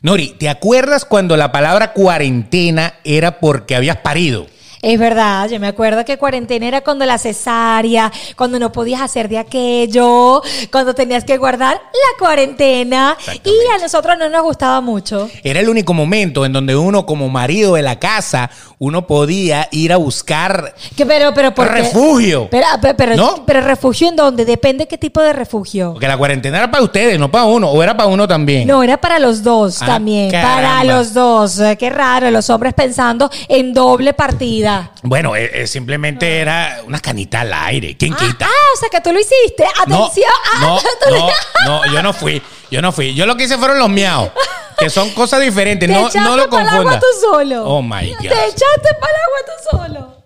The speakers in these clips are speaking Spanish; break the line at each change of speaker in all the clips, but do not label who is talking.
Nori, ¿te acuerdas cuando la palabra cuarentena era porque habías parido?
Es verdad, yo me acuerdo que cuarentena era cuando la cesárea, cuando no podías hacer de aquello, cuando tenías que guardar la cuarentena y a nosotros no nos gustaba mucho.
Era el único momento en donde uno como marido de la casa, uno podía ir a buscar
Que, pero, pero,
refugio.
Pero, pero, pero,
¿No?
pero refugio en dónde? Depende qué tipo de refugio.
Porque la cuarentena era para ustedes, no para uno, o era para uno también.
No, era para los dos
Ah,
también.
caramba.
Para los dos. Qué raro, los hombres pensando en doble partida.
Bueno, eh, eh, simplemente era una canita al aire. ¿Quién
Ah,
quita?
ah, o sea que tú lo hiciste.
No,
Atención. Ah,
no,
le-
no, no, yo no fui, yo no fui. Yo lo que hice fueron los miaos, que son cosas diferentes.
Te
No,
echaste
no lo
pa'l agua
confundas.
tú solo.
Oh my
Te
God.
echaste para el agua tú solo.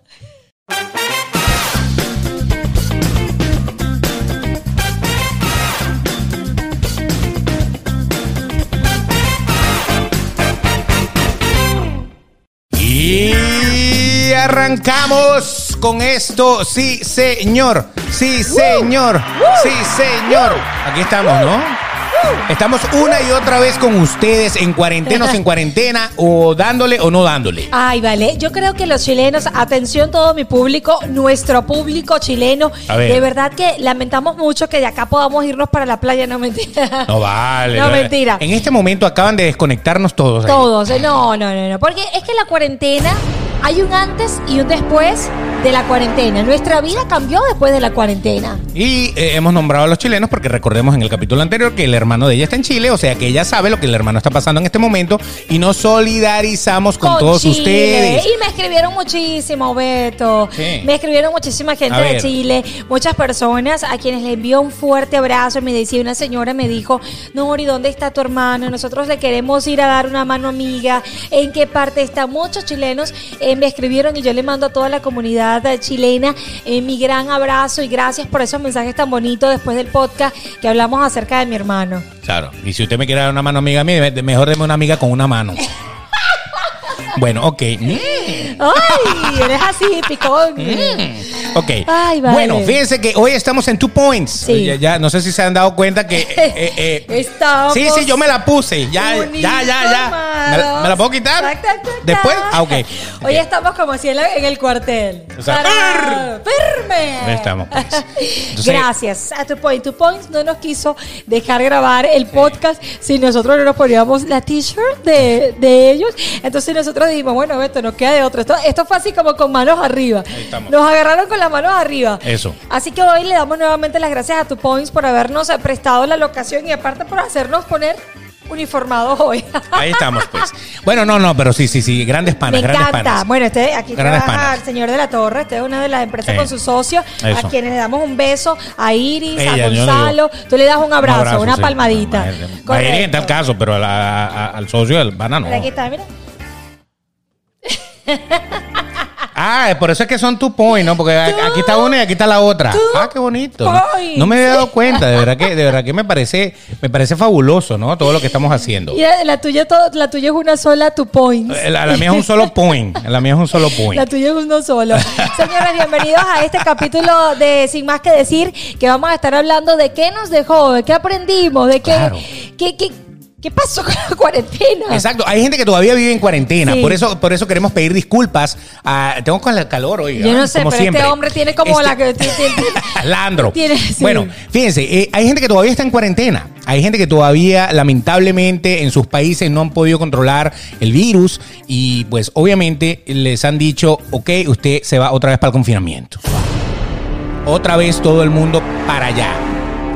Arrancamos con esto. Sí, señor. Sí, señor. Sí, señor. Aquí estamos, ¿no? Estamos una y otra vez con ustedes en cuarentenos, en cuarentena, o dándole o no dándole.
Ay, vale. Yo creo que los chilenos, atención todo mi público, nuestro público chileno,
ver.
de verdad que lamentamos mucho que de acá podamos irnos para la playa, no mentira.
No vale.
No, mentira.
En este momento acaban de desconectarnos todos. ahí.
Todos, no, no, no, no. Porque es que la cuarentena, hay un antes y un después de la cuarentena. Nuestra vida cambió después de la cuarentena.
Y eh, hemos nombrado a los chilenos porque recordemos en el capítulo anterior que el hermano de ella está en Chile, o sea que ella sabe lo que el hermano está pasando en este momento y nos solidarizamos con, todos
Chile.
ustedes.
Y me escribieron muchísimo, Beto.
Sí.
Me escribieron muchísima gente de. Chile, muchas personas a quienes le envío un fuerte abrazo. Me decía una señora, me dijo, Nori, ¿dónde está tu hermano? Nosotros le queremos ir a dar una mano amiga. ¿En qué parte está? Muchos chilenos eh, me escribieron y yo le mando a toda la comunidad chilena eh, mi gran abrazo y gracias por esos mensajes tan bonitos después del podcast que hablamos acerca de mi hermano.
Claro. Y si usted me quiere dar una mano amiga a mí, de- mejor deme una amiga con una mano. Bueno, ok. Mm,
¡Ay! Eres así, picón.
Ok.
Ay, vale.
Bueno, fíjense que hoy estamos en Two Points.
Sí.
Ya, ya, no sé si se han dado cuenta que. eh, eh,
Estamos
Sí, sí, yo me la puse. Ya, ya, ya, ya. ¿Me la, me la puedo quitar?
Tac, tac, tac,
Después. Ah, ok.
Hoy estamos como si en, la- en el cuartel.
O sea,
¡Tarán! ¡Firme!
Ahí estamos, pues. Entonces-
Gracias a tu point. Tu point no nos quiso dejar grabar el podcast si nosotros no nos poníamos la t-shirt de, de ellos. Entonces nosotros dijimos, bueno, esto nos queda de otro. Esto, esto fue así como con manos arriba.
Ahí estamos.
Nos agarraron con las manos arriba.
Eso.
Así que hoy le damos nuevamente las gracias a tu points por habernos eh, prestado la locación y aparte por hacernos poner uniformados hoy.
Ahí estamos, pues. Bueno, no, no, pero sí, sí, sí. Grandes panas,
Me
grandes
encanta.
panas.
Bueno, este, aquí
Grandes
trabaja
panas.
el señor de la Torre. Este es una de las empresas con su socio,
Eso.
a quienes le damos un beso, a Iris,
Ella,
a
digo.
Gonzalo. Tú le das un abrazo,
Un abrazo,
una
sí.
palmadita.
A Iris en tal caso, pero a la- a- al socio del banano.
Mira, aquí está, mira.
Ah, por eso es que son two point, ¿no? Porque aquí está una y aquí está la otra. Ah, qué bonito. ¿no? me había dado cuenta, de verdad que, de verdad que me parece, me parece fabuloso, ¿no? Todo lo que estamos haciendo.
Y la, la tuya, todo- la tuya es una sola, tu points.
Eh, La, la mía es un solo point. La mía es un solo point.
La tuya es uno solo. Señores, bienvenidos a este capítulo de Sin Más que Decir, que vamos a estar hablando de qué nos dejó, de qué aprendimos, de qué,
Claro.
qué, qué, qué pasó con la cuarentena.
Exacto, hay gente que todavía vive en cuarentena,
Sí.
por eso por eso queremos pedir disculpas. a- tengo con el calor hoy.
Yo no sé,
como
pero
siempre.
este hombre tiene como
Este-
la que... tiene- tiene-
Landro.
Tiene- sí.
Bueno, fíjense, eh, hay gente que todavía está en cuarentena. Hay gente que todavía, lamentablemente, en sus países no han podido controlar el virus y pues obviamente les han dicho, ok, usted se va otra vez para el confinamiento. Otra vez todo el mundo para allá.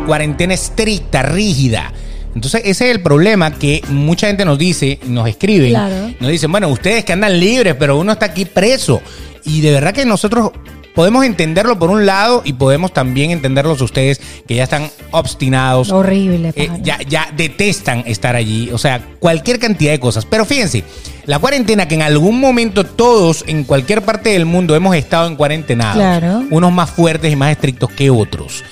Cuarentena estricta, rígida. Entonces ese es el problema que mucha gente nos dice, nos escriben,
Claro.
nos dicen, bueno, ustedes que andan libres, pero uno está aquí preso. Y de verdad que nosotros podemos entenderlo por un lado y podemos también entenderlos ustedes que ya están obstinados.
Horrible,
eh, ya, ya detestan estar allí. O sea, cualquier cantidad de cosas. Pero fíjense, la cuarentena que en algún momento todos en cualquier parte del mundo hemos estado en cuarentena.
Claro.
Unos más fuertes y más estrictos que otros.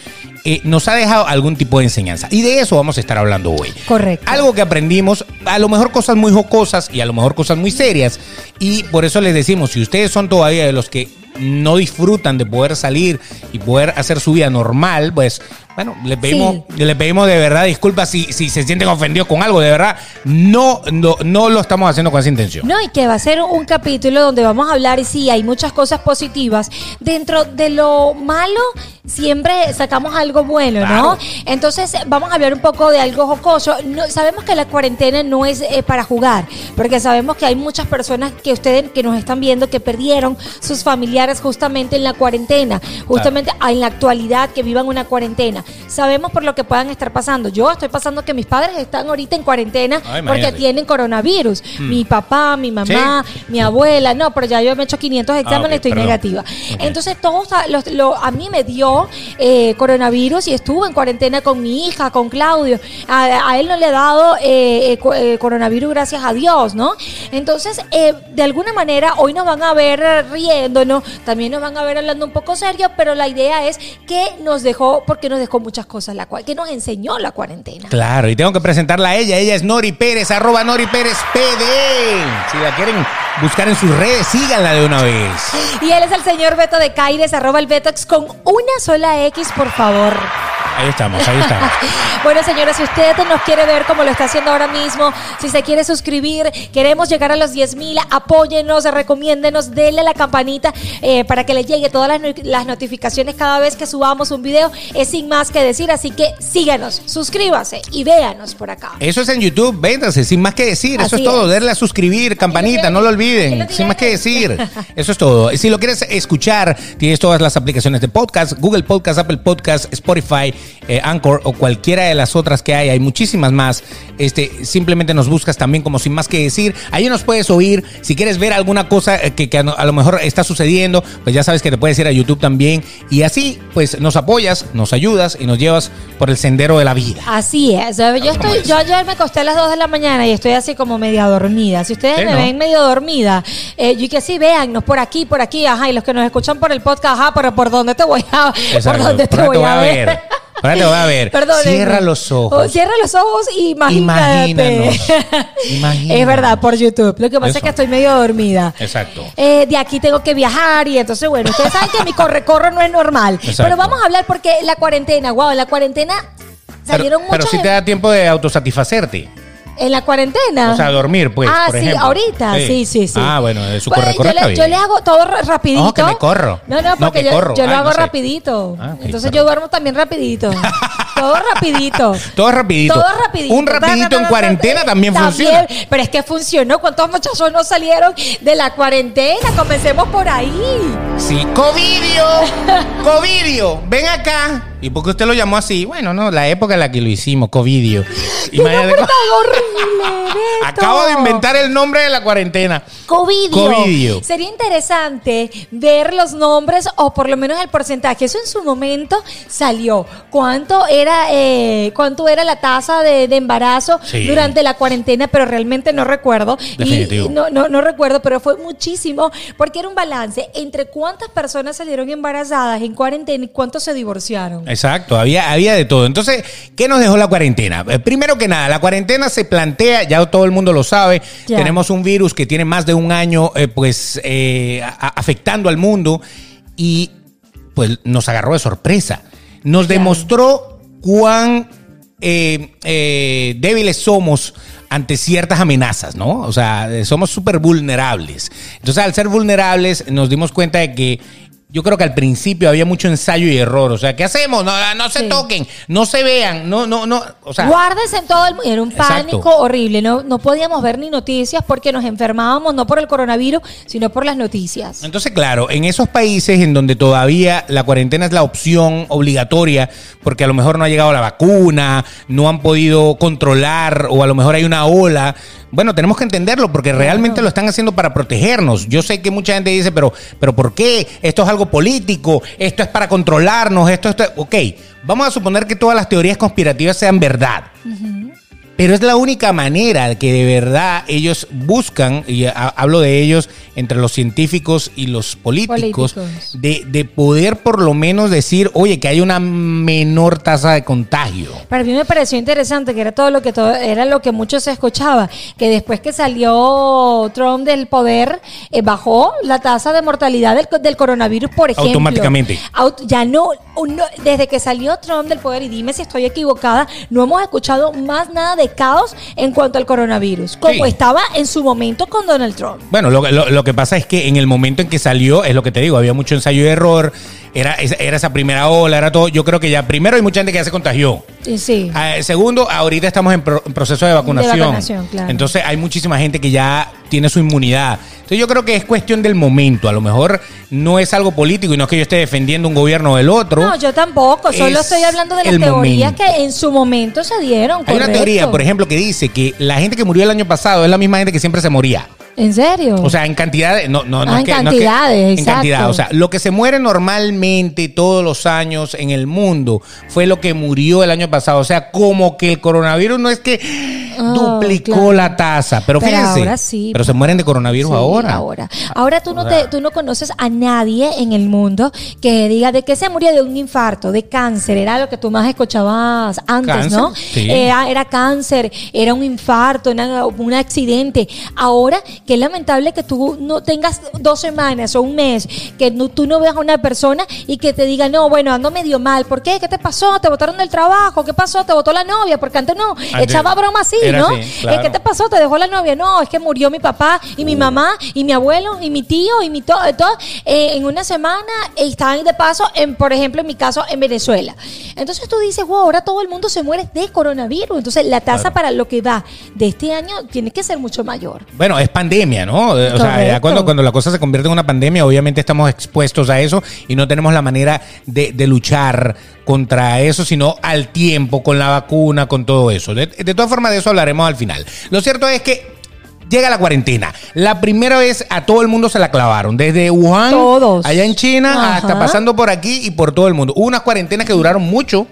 Eh, nos ha dejado algún tipo de enseñanza. Y de eso vamos a estar hablando hoy.
Correcto.
Algo que aprendimos, a lo mejor cosas muy jocosas y a lo mejor cosas muy serias. Y por eso les decimos, si ustedes son todavía de los que no disfrutan de poder salir y poder hacer su vida normal, pues bueno, le pedimos, le pedimos de verdad disculpas si, si se sienten ofendidos con algo, de verdad, no, no, no lo estamos haciendo con esa intención.
No, y que va a ser un capítulo donde vamos a hablar, y sí, hay muchas cosas positivas. Dentro de lo malo, siempre sacamos algo bueno, ¿no? Entonces, vamos a hablar un poco de algo jocoso. No, sabemos que la cuarentena no es eh, para jugar, porque sabemos que hay muchas personas que ustedes que nos están viendo que perdieron sus familiares justamente en la cuarentena, justamente en la actualidad que vivan una cuarentena. Sabemos por lo que puedan estar pasando. Yo estoy pasando que mis padres están ahorita en cuarentena
Ay,
porque tienen coronavirus. Mi papá, mi mamá, mi abuela, no, pero ya yo me he hecho 500 exámenes
ok,
y estoy
perdón.
negativa. Entonces, todos a- los- lo- a mí me dio eh, coronavirus y estuve en cuarentena con mi hija, con Claudio. A, a él no le ha dado eh, eh, co- coronavirus, gracias a Dios, ¿no? Entonces, de alguna manera, hoy nos van a ver riéndonos, también nos van a ver hablando un poco serio, pero la idea es que nos dejó, porque nos dejó muchas cosas, la cual, que nos enseñó la cuarentena.
Claro, y tengo que presentarla a ella. Ella es Nori Pérez, arroba Nori Pérez PD. Si la quieren buscar en sus redes, síganla de una vez.
Y él es el señor Beto de Caires, arroba el Betox con una sola X, por favor.
Ahí estamos, ahí estamos.
Bueno, señores, si usted nos quiere ver como lo está haciendo ahora mismo, si se quiere suscribir, queremos llegar a los 10 mil, apóyennos, recomiéndenos, denle a la campanita eh, para que le llegue todas las, las notificaciones cada vez que subamos un video. Es sin más que decir, así que síganos, suscríbase y véanos por acá.
Eso es en YouTube, véntanse, sin más que decir. Eso es todo. Darle a suscribir, campanita, no lo olviden. Sin más que decir. Eso es todo. Y Si lo quieres escuchar, tienes todas las aplicaciones de podcast: Google Podcast, Apple Podcast, Spotify, eh, Anchor o cualquiera de las otras que hay. Hay muchísimas más. Este, simplemente nos buscas también como sin más que decir. Ahí nos puedes oír. Si quieres ver alguna cosa eh, que, que a lo mejor está sucediendo, pues ya sabes que te puedes ir a YouTube también. Y así, pues nos apoyas, nos ayudas y nos llevas por el sendero de la vida.
Así es. Yo estoy, yo ayer me acosté a las 2 de la mañana y estoy así como media dormida. Si ustedes
Sí,
me
¿no?
ven medio dormida, eh, yo que sí, véannos por aquí, por aquí, ajá, y los que nos escuchan por el podcast, ajá, pero por dónde te voy a, por
Exacto.
dónde te
Por ahí
voy a ver.
Por ahí te voy a ver. Cierra los ojos.
Oh, cierra los ojos y imagínate.
Imagínanos. Imagínanos.
Es verdad, por YouTube. Lo que pasa
Eso.
es que estoy medio dormida.
Exacto.
Eh, de aquí tengo que viajar y entonces, bueno, ustedes saben que mi corre-corre no es normal.
Exacto.
Pero vamos a hablar porque la cuarentena, wow, en la cuarentena salieron
Pero, pero
muchas...
si te da tiempo de autosatisfacerte.
¿En la cuarentena?
O sea, dormir, pues,
Ah,
por
sí,
ejemplo.
ahorita, sí,
Sí.
sí, sí.
Ah, bueno, de su
Pues,
corre-corre
yo, le, yo le hago todo ra- rapidito.
Oh, que me corro.
No, no,
No,
porque
que
yo,
corro.
yo lo
Ay,
hago
no sé.
rapidito.
Ah, ok,
Entonces yo duermo también rapidito. todo rapidito.
Todo rapidito.
Todo rapidito.
Un rapidito en cuarentena también funciona.
Pero es que funcionó. ¿Cuántos muchachos no salieron de la cuarentena? Comencemos por ahí.
Sí, Covidio. Covidio. Ven acá. ¿Y por qué usted lo llamó así? Bueno, no, la época en la que lo hicimos, Covidio.
¡Qué nombre
Imagínate-
horrible!
Acabo de inventar el nombre de la cuarentena.
Covidio.
Covidio.
Sería interesante ver los nombres o por lo menos el porcentaje. Eso en su momento salió. ¿Cuánto era, eh, cuánto era la tasa de, de embarazo
Sí.
durante la cuarentena? Pero realmente no recuerdo. Y-
Definitivo.
Y, no, no, no recuerdo, pero fue muchísimo porque era un balance entre cuántas personas salieron embarazadas en cuarentena y cuántos se divorciaron.
Exacto, había, había de todo. Entonces, ¿qué nos dejó la cuarentena? Eh, primero que nada, la cuarentena se plantea, ya todo el mundo lo sabe, tenemos un virus que tiene más de un año eh, pues eh, afectando al mundo y pues nos agarró de sorpresa. Nos demostró cuán débiles somos ante ciertas amenazas, ¿no? O sea, somos súper vulnerables. Entonces, al ser vulnerables, nos dimos cuenta de que yo creo que al principio había mucho ensayo y error. O sea, ¿qué hacemos? No, no se
Sí.
toquen, no se vean, no, no, no. O sea,
Guárdese en todo el mundo. Era un
Exacto.
pánico horrible. No, no podíamos ver ni noticias porque nos enfermábamos no por el coronavirus, sino por las noticias.
Entonces, claro, en esos países en donde todavía la cuarentena es la opción obligatoria, porque a lo mejor no ha llegado la vacuna, no han podido controlar o a lo mejor hay una ola, bueno, tenemos que entenderlo porque realmente lo están haciendo para protegernos. Yo sé que mucha gente dice, pero, pero ¿por qué? Esto es algo político, esto es para controlarnos, esto, esto, ok, vamos a suponer que todas las teorías conspirativas sean verdad. Pero es la única manera que de verdad ellos buscan, y ha- hablo de ellos entre los científicos y los políticos,
Políticos.
De, de poder por lo menos decir, oye, que hay una menor tasa de contagio.
Para mí me pareció interesante que era todo lo que todo, era lo que mucho se escuchaba, que después que salió Trump del poder eh, bajó la tasa de mortalidad del, del coronavirus, por ejemplo.
Automáticamente.
Aut- ya no, no- desde que salió Trump del poder y dime si estoy equivocada, no hemos escuchado más nada de caos en cuanto al coronavirus, como
Sí.
estaba en su momento con Donald Trump.
Bueno, lo, lo- lo que pasa es que en el momento en que salió, es lo que te digo, había mucho ensayo y error, era, esa- era esa primera ola, era todo. Yo creo que ya, primero hay mucha gente que ya se contagió.
Sí.
Ah, segundo, ahorita estamos en, pro- en proceso de vacunación.
vacunación, claro.
Entonces hay muchísima gente que ya tiene su inmunidad. Entonces yo creo que es cuestión del momento. A lo mejor no es algo político y no es que yo esté defendiendo un gobierno o del otro.
No, yo tampoco, solo
Es
estoy hablando de las
el
teorías
momento.
que en su momento se dieron.
Hay una teoría, por ejemplo, que dice que la gente que murió el año pasado es la misma gente que siempre se moría.
¿En serio?
O sea, en cantidades, no, no, no
Ah,
es
en
que, no es que-
cantidades,
en
exacto.
cantidad. O sea, lo que se muere normalmente todos los años en el mundo fue lo que murió el año pasado. O sea, como que el coronavirus no es que
Oh,
duplicó
claro.
la tasa, pero,
Pero
fíjense,
ahora sí,
pero se mueren de coronavirus
Sí,
ahora.
Ahora, ahora tú no
O sea,
te, tú no conoces a nadie en el mundo que diga de que se murió de un infarto, de cáncer, era lo que tú más escuchabas antes,
Cáncer,
¿no?
sí.
Era, era cáncer, era un infarto, era un accidente. Ahora, qué lamentable que tú no tengas dos semanas o un mes, que no- tú no veas a una persona y que te diga, no, bueno, ando medio mal. ¿Por qué? ¿Qué te pasó? ¿Te botaron del trabajo? ¿Qué pasó? ¿Te botó la novia? Porque antes no,
Antes
echaba broma así, ¿no?
así, claro.
que te pasó? ¿Te dejó la novia? No, es que murió mi papá y mi mamá y mi abuelo y mi tío y mi todo, todo eh, en una semana eh, estaban de paso, en, por ejemplo, en mi caso, en Venezuela. Entonces tú dices, wow, ahora todo el mundo se muere de coronavirus. Entonces la tasa para lo que va de este año tiene que ser mucho mayor.
Bueno, es pandemia, ¿no? Eh, O sea, ya cuando, cuando la cosa se convierte en una pandemia, obviamente estamos expuestos a eso y no tenemos la manera de, de luchar contra eso, sino al tiempo, con la vacuna, con todo eso. De, de todas formas, de eso hablaremos al final. Lo cierto es que llega la cuarentena. La primera vez a todo el mundo se la clavaron, desde Wuhan,
Todos.
allá en China,
Ajá.
hasta pasando por aquí y por todo el mundo. Hubo unas cuarentenas que duraron mucho.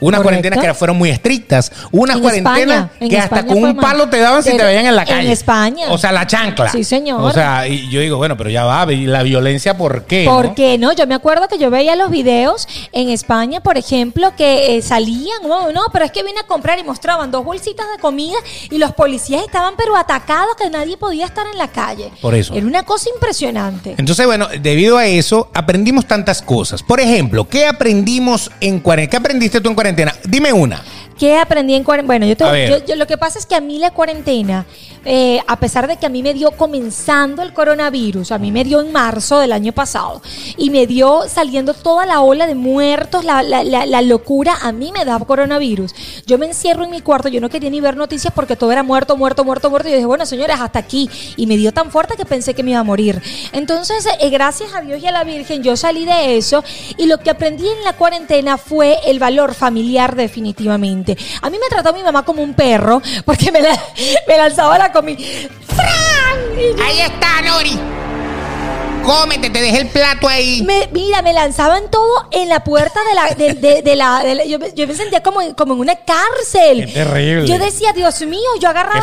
Unas
Correcto.
cuarentenas que fueron muy estrictas. Unas
En
cuarentenas
España, en
que hasta
España
con un palo te daban si te veían en la
en
calle.
España.
O sea, la chancla.
Sí, señor.
O sea, y yo digo, bueno, pero ya va, ¿y la violencia por qué?
¿Por
no?
qué no? Yo me acuerdo que yo veía los videos en España, por ejemplo, que eh, salían, no, no, pero es que vine a comprar y mostraban dos bolsitas de comida y los policías estaban pero atacados que nadie podía estar en la calle.
Por eso.
Era una cosa impresionante.
Entonces, bueno, debido a eso, aprendimos tantas cosas. Por ejemplo, ¿qué aprendimos en cuarentena? ¿Qué aprendiste tú en cuarentena? Dime una.
¿Qué aprendí en cuarentena? Bueno, yo, yo- yo- lo que pasa es que a mí la cuarentena, eh, a pesar de que a mí me dio comenzando el coronavirus, a mí me dio en marzo del año pasado, y me dio saliendo toda la ola de muertos, la, la- la- la locura, a mí me da coronavirus. Yo me encierro en mi cuarto, yo no quería ni ver noticias porque todo era muerto, muerto, muerto, muerto. Y yo dije, bueno, señores, hasta aquí. Y me dio tan fuerte que pensé que me iba a morir. Entonces, eh, gracias a Dios y a la Virgen, yo salí de eso. Y lo que aprendí en la cuarentena fue el valor familiar definitivamente. A mí me trató mi mamá como un perro porque me, la- me lanzaba la comida. ¡Fran!
Ahí está, Nori. Cómete, te dejé el plato ahí.
Me- mira, me lanzaban todo en la puerta de la. De, de- de la, de la- yo, me- yo me sentía como, como en una cárcel.
Qué terrible.
Yo decía, Dios mío, yo agarraba,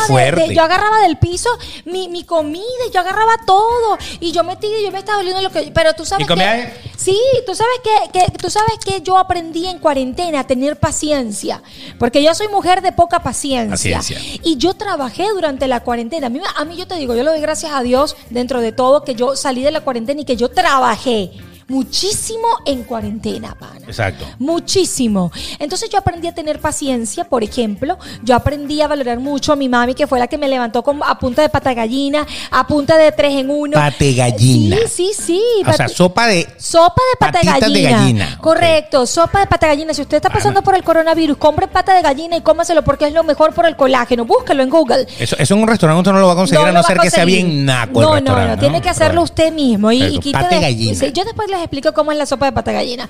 yo agarraba del piso mi, mi comida, yo agarraba todo. Y yo metí, yo me estaba oliendo lo que. Pero tú sabes
¿Y comía
que. Sí, tú sabes que, que- tú sabes que yo aprendí en cuarentena a tener paciencia. Porque yo soy mujer de poca paciencia.
Paciencia.
Y yo trabajé durante la cuarentena. A mí, a mí yo te digo, yo le doy gracias a Dios dentro de todo que yo salí de la cuarentena y que yo trabajé muchísimo en cuarentena, pana.
Exacto.
Muchísimo. Entonces yo aprendí a tener paciencia, por ejemplo. Yo aprendí a valorar mucho a mi mami, que fue la que me levantó con, a punta de pata gallina, a punta de tres en uno.
Pate gallina.
Sí, sí, sí.
O sea, sopa de.
Sopa de pata de gallina. Correcto, sopa de pata de gallina. Si usted está pasando por el coronavirus, compre pata de gallina y cómaselo porque es lo mejor por el colágeno. Búsquelo en Google.
Eso, eso en un restaurante usted no lo va a conseguir a no ser que sea bien naco el
No, no, no, tiene que hacerlo usted mismo. Y, y quite de-
gallina.
Yo después les explico cómo es la sopa de pata gallina.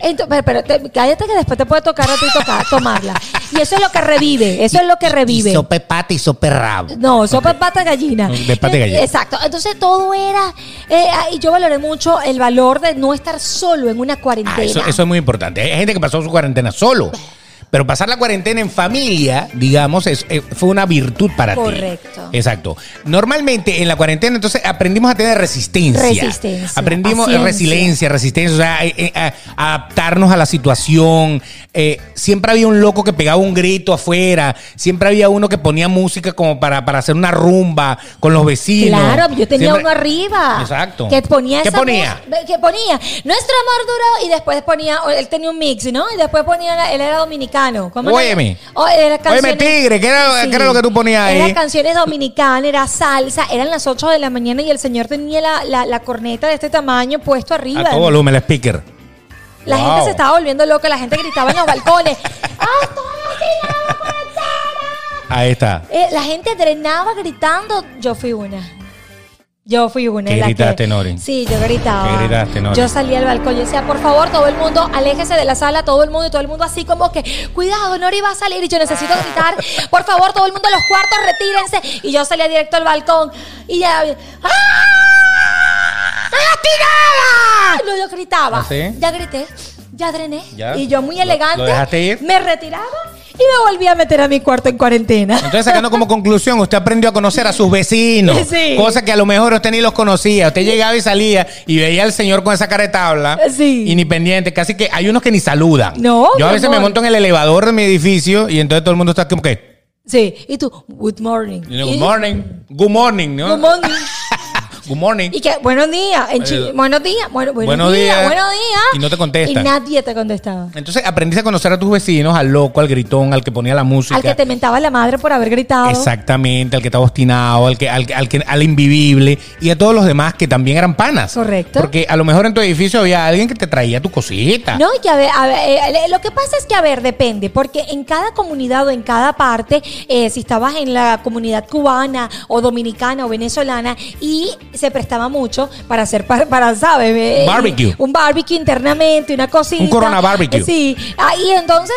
Entonces, pero, pero te- cállate que después te puede tocar a ti tocar, tomarla. Y eso es lo que revive, eso es lo que revive.
Y sopa de pata y sopa de rabo.
No, sopa de pata gallina.
De pata de gallina.
Exacto. Entonces todo era. eh, y yo valoré mucho el valor de no estar solo en una cuarentena.
Ah, eso, eso es muy importante. Hay gente que pasó su cuarentena solo. Pero pasar la cuarentena en familia, digamos, es- eh, fue una virtud para ti.
Correcto.
Exacto. Normalmente en la cuarentena, entonces aprendimos a tener resistencia.
Resistencia,
Aprendimos
paciencia.
resiliencia, resistencia, o sea, eh, eh, a- a adaptarnos a la situación. Eh, siempre había un loco que pegaba un grito afuera. Siempre había uno que ponía música como para, para hacer una rumba con los vecinos.
Claro, yo tenía
Siempre-
uno arriba.
Exacto.
Que ponía
¿Qué
esa
ponía?
Que ponía Nuestro amor duró y después ponía, él tenía un mix, ¿no? Y después ponía, él era dominicano. ¿Cómo era?
Óyeme.
Era
Óyeme, tigre, ¿qué era- qué era lo que tú ponías ahí?
Era canciones dominicanas, era salsa, eran las 8 de la mañana y el señor tenía la, la, la corneta de este tamaño puesto arriba.
A todo volumen, el speaker.
La
Wow.
gente se estaba volviendo loca, la gente gritaba en los balcones. ¡Ah!
Ahí está.
Eh, la gente drenaba gritando. Yo fui una. Yo fui una.
¿Qué
la
gritaste,
que-
Nori?
Sí, yo gritaba.
¿Qué gritaste, Nori?
Yo salí al balcón y decía, por favor, todo el mundo, aléjese de la sala, todo el mundo, y todo el mundo así como que, cuidado, Nori va a salir y yo necesito gritar, por favor, todo el mundo a los cuartos, retírense. Y yo salía directo al balcón y ya. ¡Ah! ¡Estoy lastimada! No, yo gritaba.
¿Ah, sí?
Ya grité, ya drené.
¿Ya?
Y yo muy
¿Lo-
elegante.
lo dejaste ir?
Me retiraba y me volví a meter a mi cuarto en cuarentena.
Entonces, sacando como conclusión, usted aprendió a conocer a sus vecinos.
Sí.
Cosas que a lo mejor usted ni los conocía. Usted llegaba y salía y veía al señor con esa cara de tabla.
Sí.
Y ni pendiente. Casi que hay unos que ni saludan.
No,
Yo a veces me monto en el elevador de mi edificio y entonces todo el mundo está como que.
Sí, y tú, good morning.
you know,
Y-
Good morning. Good morning, ¿no?
Good morning.
Good morning.
Y que, buenos días. En Chile,
Eh,
buenos días. Bueno, buenos,
buenos
días,
días.
Buenos días.
Y no te contestan.
Y nadie te contestaba.
Entonces aprendiste a conocer a tus vecinos, al loco, al gritón, al que ponía la música.
Al que te mentaba la madre por haber gritado.
Exactamente, al que estaba obstinado, al que, al, que- al que, al invivible y a todos los demás que también eran panas.
Correcto.
Porque a lo mejor en tu edificio había alguien que te traía tu cosita.
No, y que a ver, a ver, eh, lo que pasa es que, a ver, depende, porque en cada comunidad o en cada parte, eh, si estabas en la comunidad cubana o dominicana o venezolana, y se prestaba mucho para hacer, para, para ¿sabes? Eh,
Barbecue.
Un barbecue internamente, una cosita.
Un Corona barbecue.
Sí, ah, y entonces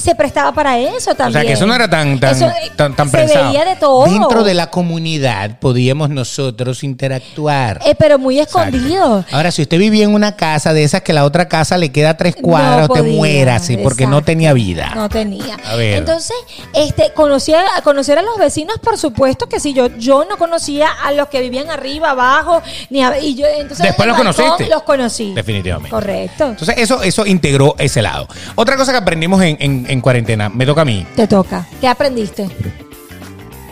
se prestaba para eso
O
también.
sea que eso no era tan tan
Eso, eh,
tan, tan
Se
pensado.
veía de todo.
Dentro de la comunidad podíamos nosotros interactuar.
Eh, pero muy
Exacto.
escondido.
Ahora, si usted vivía en una casa de esas que la otra casa le queda tres cuadras,
No
usted
podía,
muérase porque no tenía vida.
No tenía.
A ver.
Entonces, este, conocer, conocer a los vecinos, por supuesto que sí. Yo, yo no conocía a los que vivían arriba, abajo, ni a, y yo, entonces
Después los
balcón
conociste.
Los conocí.
Definitivamente.
Correcto.
Entonces, eso, eso integró ese lado. Otra cosa que aprendimos en, en- en cuarentena, me toca a mí.
Te toca. ¿Qué aprendiste?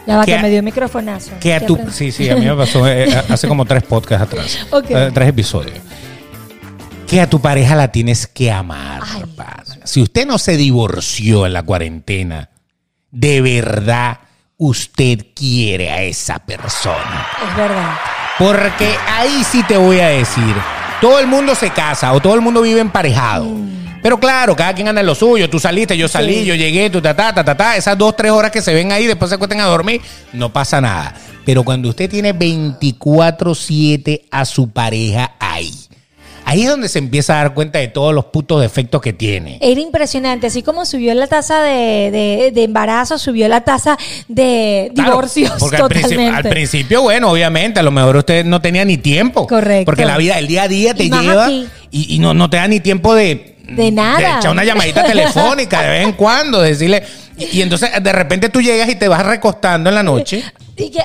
Ya va,
¿Qué
que
a-
me dio microfonazo.
Que a
¿Qué
tu, sí, sí, a mí me pasó eh, hace como tres podcasts atrás. Eh, tres episodios. Que a tu pareja la tienes que amar, pana. Si usted no se divorció en la cuarentena, de verdad usted quiere a esa persona.
Es verdad.
Porque ahí sí te voy a decir, todo el mundo se casa o todo el mundo vive emparejado. Pero claro, cada quien anda en lo suyo. Tú saliste, yo salí.
Sí.
yo llegué, tú ta, ta, ta, ta, ta. Esas dos, tres horas que se ven ahí, después se acuestan a dormir, no pasa nada. Pero cuando usted tiene 24-7 a su pareja ahí, ahí es donde se empieza a dar cuenta de todos los putos defectos que tiene.
Era impresionante. Así como subió la tasa de, de, de embarazo, subió la tasa de
Claro,
divorcios
porque al principio,
totalmente.
al principio, bueno, obviamente, a lo mejor usted no tenía ni tiempo.
Correcto.
Porque la vida, el día a día te
Y
lleva y, y no, no te da ni tiempo de...
De nada.
echar una llamadita telefónica de vez en cuando, decirle... Y, y entonces de repente tú llegas y te vas recostando en la noche
Y que-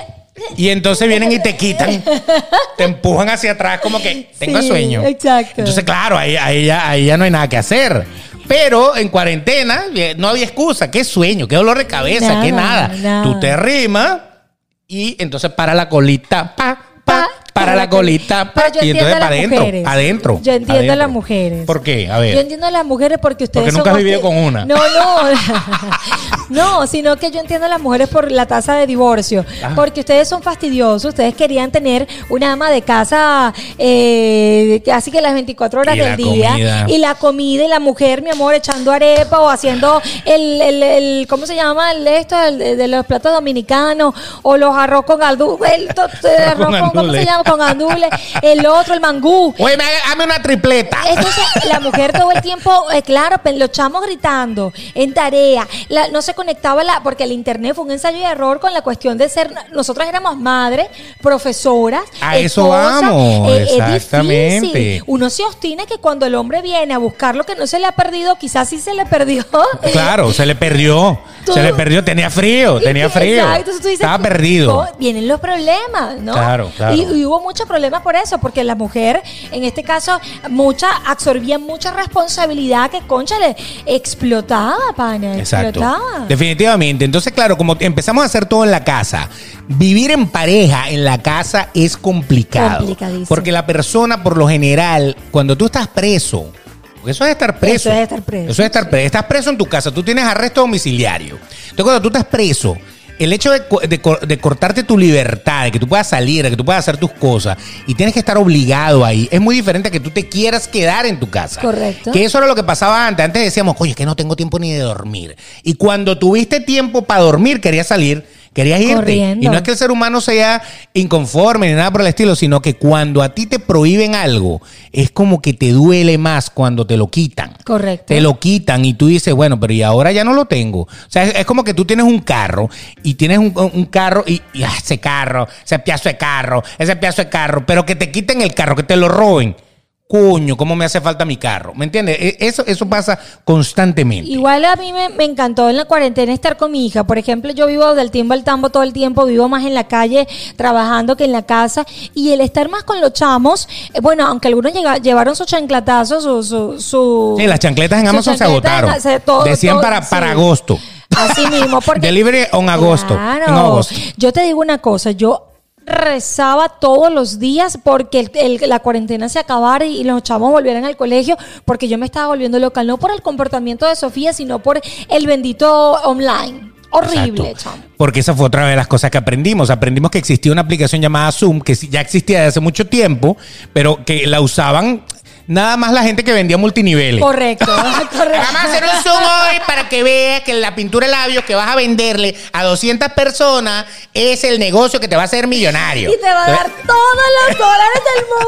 y entonces vienen y te quitan, te empujan hacia atrás como que tengo
Sí,
sueño.
exacto.
Entonces, claro, ahí, ahí, ya, ahí ya no hay nada que hacer. Pero en cuarentena eh, no había excusa. ¿Qué sueño? ¿Qué dolor de cabeza?
Nada,
¿Qué nada?
nada.
Tú te rimas y entonces para la colita, pa, para la colita,
Pero yo
y
entiendo
entonces
a
para
las
adentro,
mujeres.
adentro.
Yo entiendo a las mujeres.
¿Por qué? A ver.
Yo entiendo a las mujeres porque ustedes
Porque nunca
son
has vivido con una.
No, no. no, sino que yo entiendo a las mujeres por la tasa de divorcio.
Ah.
Porque ustedes son fastidiosos. Ustedes querían tener una ama de casa eh, casi que las 24 horas
Y
del día.
comida.
Y la comida y la mujer, mi amor, echando arepa o haciendo el, el, el- ¿cómo se llama? El, esto el de, los platos dominicanos o los arroz con aldu, el,
Arroz con
¿cómo se llama? Con gandules, el otro, el mangú.
Oye, me haga- hazme una tripleta.
Entonces, la mujer todo el tiempo, eh, claro, los chamos gritando en tarea. La- no se conectaba la, porque el internet fue un ensayo y error con la cuestión de ser. Nosotras éramos madres, profesoras.
A eso vamos,
Eh, es
exactamente.
difícil. Uno se obstina que cuando el hombre viene a buscar lo que no se le ha perdido, quizás sí se le perdió.
Claro, se le perdió.
Tú-
Se le perdió, tenía frío, tenía frío.
exacto, tú dices,
Estaba perdido.
"Oh, vienen los problemas, ¿no?
Claro, claro.
Y, y hubo muchos problemas por eso, porque la mujer, en este caso, mucha, absorbía mucha responsabilidad que, concha, le explotaba, pana,
Exacto.
explotaba.
Definitivamente. Entonces, claro, como empezamos a hacer todo en la casa, vivir en pareja en la casa es complicado.
Complicadísimo.
Porque la persona, por lo general, cuando tú estás preso, porque eso es estar preso.
Eso es estar preso,
Eso es estar preso. Estás preso en tu casa, tú tienes arresto domiciliario. Entonces, cuando tú estás preso, el hecho de, co- de co- de cortarte tu libertad, de que tú puedas salir, de que tú puedas hacer tus cosas y tienes que estar obligado ahí, es muy diferente a que tú te quieras quedar en tu casa.
Correcto.
Que eso era lo que pasaba antes. Antes decíamos, oye, es que no tengo tiempo ni de dormir. Y cuando tuviste tiempo para dormir, querías salir, querías irte.
Corriendo.
Y no es que el ser humano sea inconforme ni nada por el estilo, sino que cuando a ti te prohíben algo, es como que te duele más cuando te lo quitan.
Correcto.
Te lo quitan y tú dices, bueno, pero y ahora ya no lo tengo. O sea, es, es como que tú tienes un carro y tienes un, un carro y, y, ah, ese carro, ese pedazo de carro, ese pedazo de carro, pero que te quiten el carro, que te lo roben. Coño, ¿cómo me hace falta mi carro? ¿Me entiendes? E- Eso, eso pasa constantemente.
Igual a mí me, me encantó en la cuarentena estar con mi hija. Por ejemplo, yo vivo del timbo al tambo todo el tiempo, vivo más en la calle trabajando que en la casa. Y el estar más con los chamos, eh, bueno, aunque algunos llega- llevaron su chanclatazo, su... su, su
Sí, las chancletas en Amazon se
en-
agotaron.
todo-
Decían
todo-
para,
sí.
para agosto.
Así mismo, porque...
Delivery on agosto.
Claro.
En agosto.
Yo te digo una cosa, yo rezaba todos los días porque el- el- la cuarentena se acabara y, los chavos volvieran al colegio porque yo me estaba volviendo local, no por el comportamiento de Sofía, sino por el bendito online. Horrible,
Exacto.
chamo.
Porque esa fue otra de las cosas que aprendimos. Aprendimos que existía una aplicación llamada Zoom, que ya existía desde hace mucho tiempo, pero que la usaban nada más la gente que vendía multiniveles.
Correcto, correcto.
Vamos a hacer un zoom hoy para que veas que la pintura de labios que vas a venderle a 200 personas es el negocio que te va a hacer millonario.
Y te va a dar todos los dólares del mundo.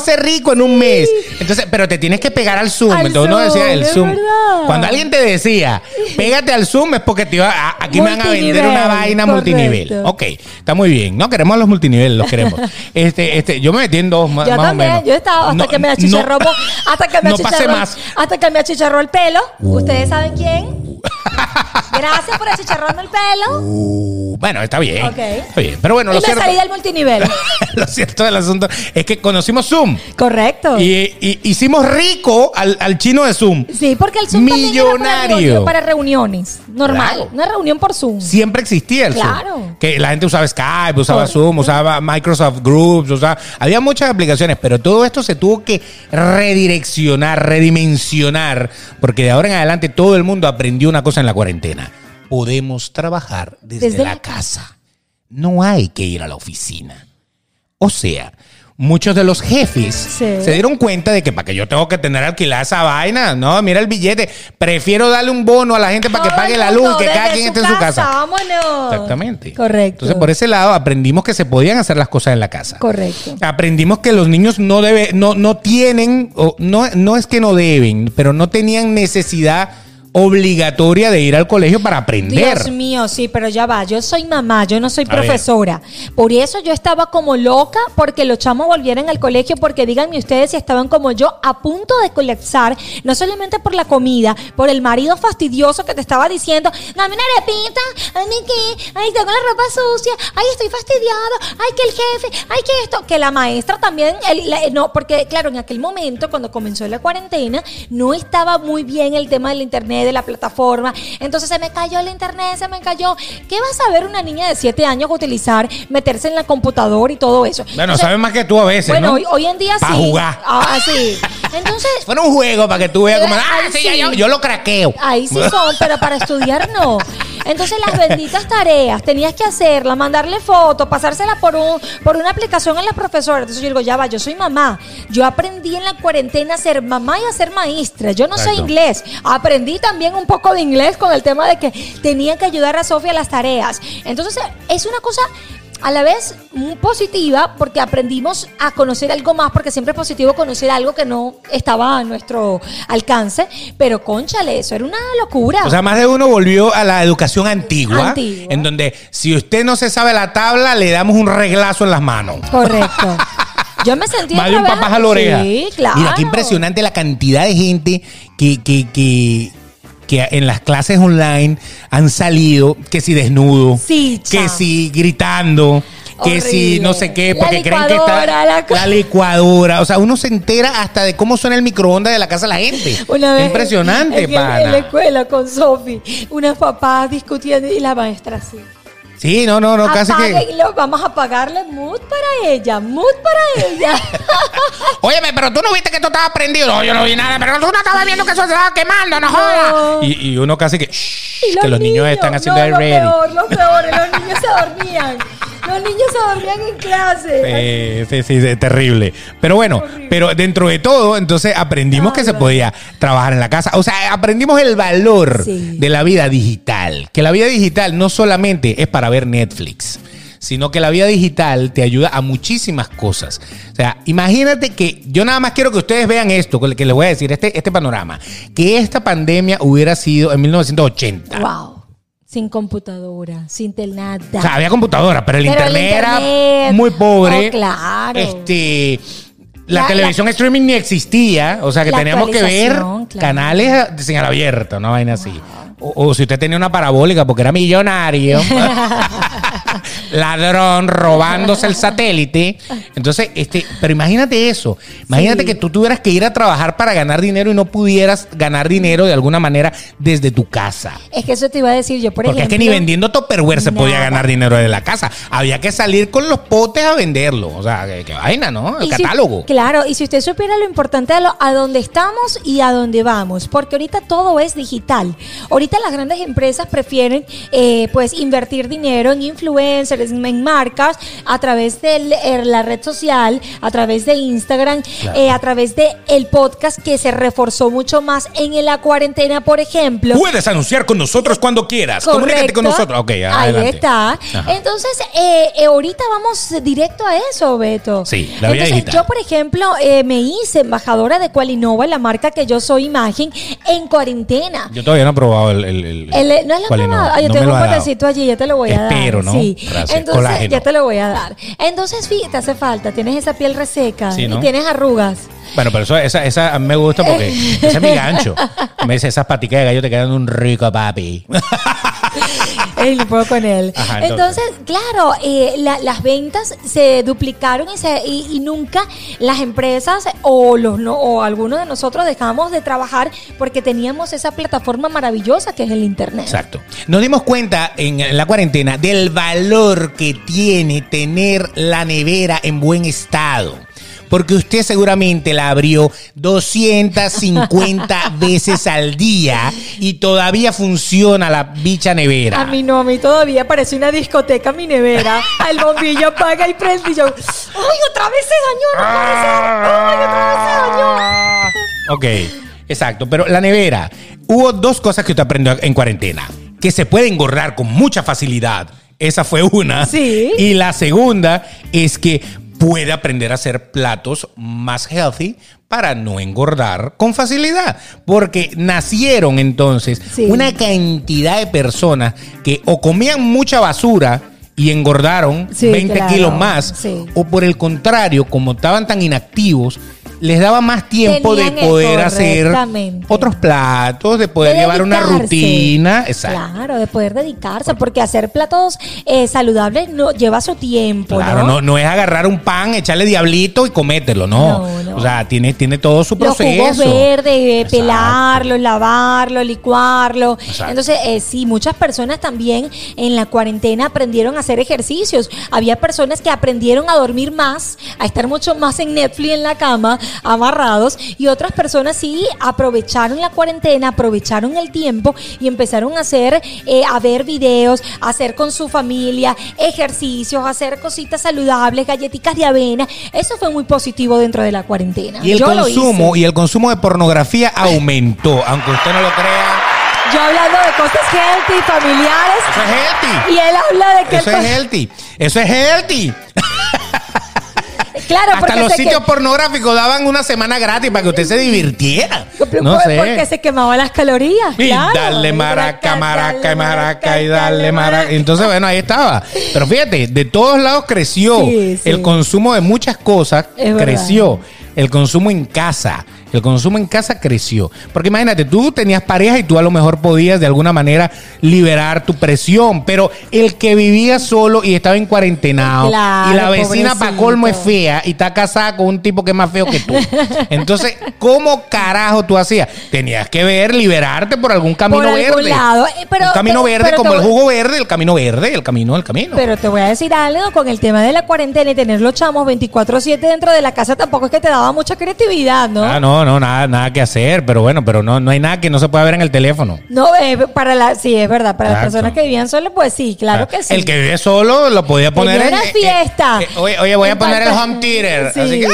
A ser rico en un mes. Entonces, pero te tienes que pegar al Zoom.
Al
Entonces uno decía el Zoom.
verdad.
Cuando alguien te decía, pégate al Zoom es porque te iba a- aquí me van a vender una
Multinivel,
vaina
correcto.
multinivel. Ok, está muy bien. No queremos los multiniveles, los queremos. Este, este, yo me metí en dos más,
Yo
más
también,
o menos.
yo estaba hasta
No,
que me
no,
achicharró, hasta que me
no pasé más.
hasta que me achicharró el pelo. ¿Ustedes saben quién? Gracias por achicharrarme el pelo.
Uh, bueno, está bien.
Ok.
Está bien. Pero bueno,
y
lo
me
cierto,
salí del multinivel.
lo cierto del asunto es que conocimos Zoom.
Correcto.
Y, y hicimos rico al, al chino de Zoom.
sí, porque el Zoom también era para,
Millonario.
reunión- para reuniones. Normal.
Claro.
Una reunión por Zoom.
Siempre existía el
Claro.
Zoom. Que la gente usaba Skype, usaba
Correcto.
Zoom, usaba Microsoft Groups, usaba, había muchas aplicaciones, pero todo esto se tuvo que redireccionar, redimensionar, porque de ahora en adelante todo el mundo aprendió una cosa en la cuarentena. Podemos trabajar desde,
Desde
la,
la
casa. No hay que ir a la oficina. O sea, muchos de los jefes
Sí.
se dieron cuenta de que para que yo tengo que tener alquilada esa vaina, no, mira el billete, prefiero darle un bono a la gente para que pague la luz, que cada quien esté en su casa.
Vámonos.
Exactamente.
Correcto.
Entonces, por ese lado, aprendimos que se podían hacer las cosas en la casa.
Correcto.
Aprendimos que los niños no debe, no, no tienen, o no, no es que no deben, pero no tenían necesidad obligatoria de ir al colegio para aprender.
Dios mío, sí, pero ya va. Yo soy mamá, yo no soy profesora. Por eso yo estaba como loca porque los chamos volvieran al colegio, porque díganme ustedes si estaban como yo a punto de colapsar, no solamente por la comida, por el marido fastidioso que te estaba diciendo, dame una arepita, ay, qué, ay, tengo la ropa sucia, ay, estoy fastidiado, ay, que el jefe, ay, que esto, que la maestra también, el- la- no, porque claro, en aquel momento, cuando comenzó la cuarentena, no estaba muy bien el tema del internet, de la plataforma. Entonces se me cayó el internet, se me cayó. ¿Qué vas a ver una niña de 7 años utilizar, meterse en la computadora y todo eso?
Bueno, sabes más que tú a veces,
Bueno,
¿no?
hoy, hoy en día
Pa'
sí.
jugar.
Ah, sí. Entonces,
Fue un juego para que tú veas como,
Eh,
ah, sí, yo, yo lo craqueo.
Ahí sí son, pero para estudiar no. Entonces las benditas tareas tenías que hacerlas, mandarle fotos, pasárselas por un por una aplicación a la profesora. Entonces yo digo, ya va, yo soy mamá. Yo aprendí en la cuarentena a ser mamá y a ser maestra. Yo no sé
Exacto.
inglés. Aprendí también un poco de inglés con el tema de que tenía que ayudar a Sofía a las tareas. Entonces es una cosa a la vez muy positiva porque aprendimos a conocer algo más, porque siempre es positivo conocer algo que no estaba a nuestro alcance, pero conchale, eso era una locura.
O sea, más de uno volvió a la educación antigua,
Antigua.
en donde si usted no se sabe la tabla, le damos un reglazo en las manos.
Correcto. Yo me sentí
Más de un
otra vez-
papá a la oreja.
Sí, claro.
Mira, qué impresionante la cantidad de gente que, que, que, que en las clases online han salido, que si desnudo,
Sí,
que si gritando. Que si no sé qué, porque creen que está
la
la licuadora. O sea, uno se entera hasta de cómo suena el microondas de la casa de la gente.
Una vez
Impresionante,
en, en-
pana.
en la escuela con Sofi, unas papás discutiendo y la maestra así.
Sí, no, no, no, casi que.
Vamos a pagarle mood para ella, mood para ella.
Óyeme, pero tú no viste que esto estaba prendido. No, yo no vi nada, pero tú no estabas viendo que eso se estaba quemando, no jodas. Y, y uno casi que. shh,
Y
que los niños, están haciendo
no,
el
lo
ready.
peor, lo peor, los niños se dormían. Los niños se dormían en clase.
Sí, sí, sí, terrible. Pero bueno, pero dentro de todo, entonces aprendimos que se podía trabajar en la casa. O sea, aprendimos el valor
Sí.
de la vida digital. Que la vida digital no solamente es para ver Netflix, sino que la vida digital te ayuda a muchísimas cosas. O sea, imagínate que yo nada más quiero que ustedes vean esto, que les voy a decir, este, este panorama. Que esta pandemia hubiera sido en 1980.
Wow. Sin computadora, sin tel nada.
O sea, había computadora, pero el
Pero el
internet era muy pobre.
oh, claro.
Este. La,
La-
televisión streaming ni existía, o sea que teníamos que ver
claro.
canales de señal abierta, una vaina así. O, o si usted tenía una parabólica porque era millonario, ladrón robándose el satélite. Entonces, este, pero imagínate eso. Imagínate
Sí.
que tú tuvieras que ir a trabajar para ganar dinero y no pudieras ganar dinero de alguna manera desde tu casa.
Es que eso te iba a decir yo, por
Porque
ejemplo.
es que ni vendiendo Tupperware se podía ganar dinero de la casa. Había que salir con los potes a venderlo. O sea, qué, qué vaina, ¿no? El
Y si-
catálogo.
claro, y si usted supiera lo importante de lo- a dónde estamos y a dónde vamos, porque ahorita todo es digital. Ahorita las grandes empresas prefieren eh, pues invertir dinero en influencers, en marcas, a través de la red social, a través de Instagram,
Claro.
eh, a través de el podcast que se reforzó mucho más en la cuarentena, por ejemplo.
Puedes anunciar con nosotros cuando quieras. Comunícate con nosotros. Ok,
Ahí está.
Ajá.
Entonces, eh, eh, ahorita vamos directo a eso, Beto.
Sí, la vida
Entonces,
digital.
yo, por ejemplo, eh, me hice embajadora de Qualinova, la marca que yo soy imagen, en cuarentena.
Yo todavía no he probado el. el, el-
El- no es lo
cuál
probado. yo
no
tengo un potecito allí, ya te lo voy a dar.
Espero, ¿no?
Sí.
Gracias.
Entonces,
Colágeno.
ya te lo voy a dar. Entonces, fíjate, hace falta. Tienes esa piel reseca
Sí, ¿no?
y tienes arrugas.
Bueno, pero eso, esa, esa a mí me gusta porque ese es mi gancho. Me dice, esas paticas de gallo te quedan un rico papi.
Ey, no puedo con él.
Ajá,
entonces,
entonces.
claro, eh, la- las ventas se duplicaron y, se- y- y nunca las empresas o los no, o algunos de nosotros dejamos de trabajar porque teníamos esa plataforma maravillosa que es el internet.
Exacto. Nos dimos cuenta en la cuarentena del valor que tiene tener la nevera en buen estado. Porque usted seguramente la abrió 250 veces al día y todavía funciona la bicha nevera.
A mí no, a mí todavía parece una discoteca mi nevera. El bombillo apaga y prende y yo, ¡ay, otra vez se dañó! ¡No puede ser! ¡Ay, otra vez se dañó!
Ok, exacto. Pero la nevera, hubo dos cosas que usted aprendió en cuarentena. Que se puede engordar con mucha facilidad. Esa fue una.
Sí.
Y la segunda es que puede aprender a hacer platos más healthy para no engordar con facilidad. Porque nacieron entonces
Sí.
una cantidad de personas que o comían mucha basura y engordaron
Sí,
20
claro.
kilos más,
Sí.
o por el contrario, como estaban tan inactivos, les daba más tiempo
Tenían
de poder hacer otros platos, de poder
De
llevar una rutina. Exacto.
Claro, de poder dedicarse, porque hacer platos eh, saludables no lleva su tiempo,
Claro, no, no es agarrar un pan, echarle diablito y comételo, no.
No, no.
O sea, tiene, tiene todo su
Los
proceso.
jugos verdes, eh,
Exacto.
pelarlo, lavarlo, licuarlo.
Exacto.
Entonces, eh, sí, muchas personas también en la cuarentena aprendieron a hacer ejercicios. Había personas que aprendieron a dormir más, a estar mucho más en Netflix en la cama, amarrados, y otras personas sí aprovecharon la cuarentena, aprovecharon el tiempo y empezaron a hacer, eh, a ver videos, a hacer con su familia ejercicios, a hacer cositas saludables, galletitas de avena. Eso fue muy positivo dentro de la cuarentena.
Y el
Yo
consumo y el consumo de pornografía aumentó, aunque usted no lo crea.
yo hablando de cosas healthy, familiares.
Eso es healthy.
Y él habla de que
Eso es healthy. Eso es healthy.
claro,
Hasta los sitios
que-
pornográficos daban una semana gratis para que usted se divirtiera. No sé.
Porque se quemaba las calorías.
Y
claro.
dale maraca, maraca, y maraca, y dale maraca. Entonces, bueno, ahí estaba. Pero fíjate, de todos lados creció.
Sí, sí.
El consumo de muchas cosas
Es verdad.
creció. El consumo en casa. El consumo en casa creció. Porque imagínate, tú tenías pareja y tú a lo mejor podías de alguna manera liberar tu presión. Pero el que vivía solo y estaba en cuarentenado
Claro,
y la vecina para colmo es fea y está casada con un tipo que es más feo que tú. Entonces, ¿cómo carajo tú hacías? Tenías que ver, liberarte por algún camino
Por algún
verde.
lado. Eh, pero-
un camino
pero-
verde
pero
como el jugo verde, el camino verde, el camino del camino.
Pero te voy a decir algo, con el tema de la cuarentena y tener los chamos 24-7 dentro de la casa tampoco es que te daba mucha creatividad, ¿no?
Ah, no, no, nada, nada que hacer, pero bueno, pero no, no hay nada que no se pueda ver en el teléfono.
No, eh, para la, sí, es verdad, para las personas que vivían solos, pues sí, claro que sí.
El que vive solo lo podía poner en
una
eh,
fiesta.
eh, eh, oye, oye, voy a poner el home theater.
Sí.
Así que,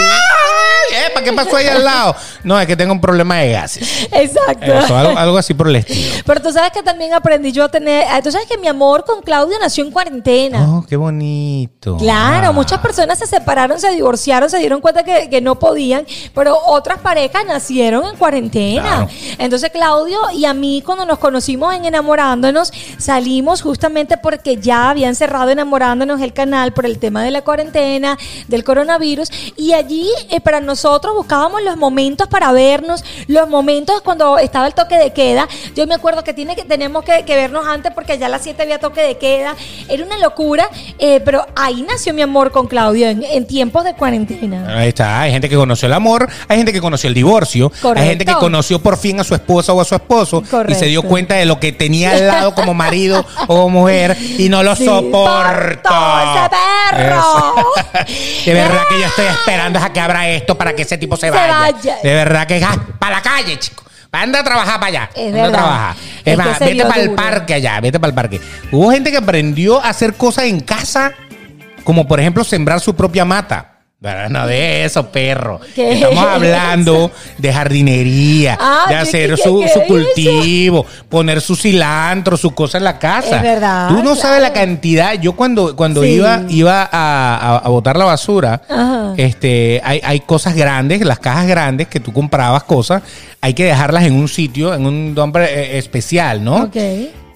¿Para qué pasó ahí al lado? No, es que tengo un problema de gases.
Exacto.
Eso, algo, algo así por el estilo.
Pero tú sabes que también aprendí yo a tener. ah, Tú sabes que mi amor con Claudia nació en cuarentena.
Oh, qué bonito.
Claro,
Ah.
muchas personas se separaron, se divorciaron, se dieron cuenta que, que no podían, pero otras parejas nacieron en cuarentena.
Claro.
Entonces Claudio y a mí cuando nos conocimos en Enamorándonos, salimos justamente porque ya habían cerrado Enamorándonos el canal por el tema de la cuarentena, del coronavirus, y allí eh, para nosotros buscábamos los momentos para vernos, los momentos cuando estaba el toque de queda. Yo me acuerdo que, tiene que tenemos que, que vernos antes porque allá a las 7 había toque de queda. Era una locura, eh, pero ahí nació mi amor con Claudio en, en tiempos de cuarentena.
Ahí está, hay gente que conoció el amor, hay gente que conoció el divorcio,
Correcto.
hay gente que conoció por fin a su esposa o a su esposo y se dio cuenta de lo que tenía al lado como marido o mujer y no lo
Sí,
soporto.
¡Soporto ese perro!
De verdad que yo estoy esperando a que abra esto para que ese tipo se,
Se
vaya.
vaya.
De verdad que para la calle, chico. Anda a trabajar para allá.
Es
Anda a trabajar.
Es
más, vete para el parque allá, vete para el parque. Hubo gente que aprendió a hacer cosas en casa, como por ejemplo sembrar su propia mata. No de eso, perro.
¿Qué
Estamos
es
hablando de jardinería,
Ah,
de
¿qué-
hacer
qué-
su,
qué
su
eso?
cultivo, poner su cilantro, su cosa en la casa.
Es verdad,
Tú no sabes la cantidad. Yo cuando, cuando
Sí.
iba, iba a, a- a botar la basura,
Ajá.
este, hay, hay cosas grandes, las cajas grandes que tú comprabas cosas, hay que dejarlas en un sitio, en un nombre eh, especial, ¿no?
Ok.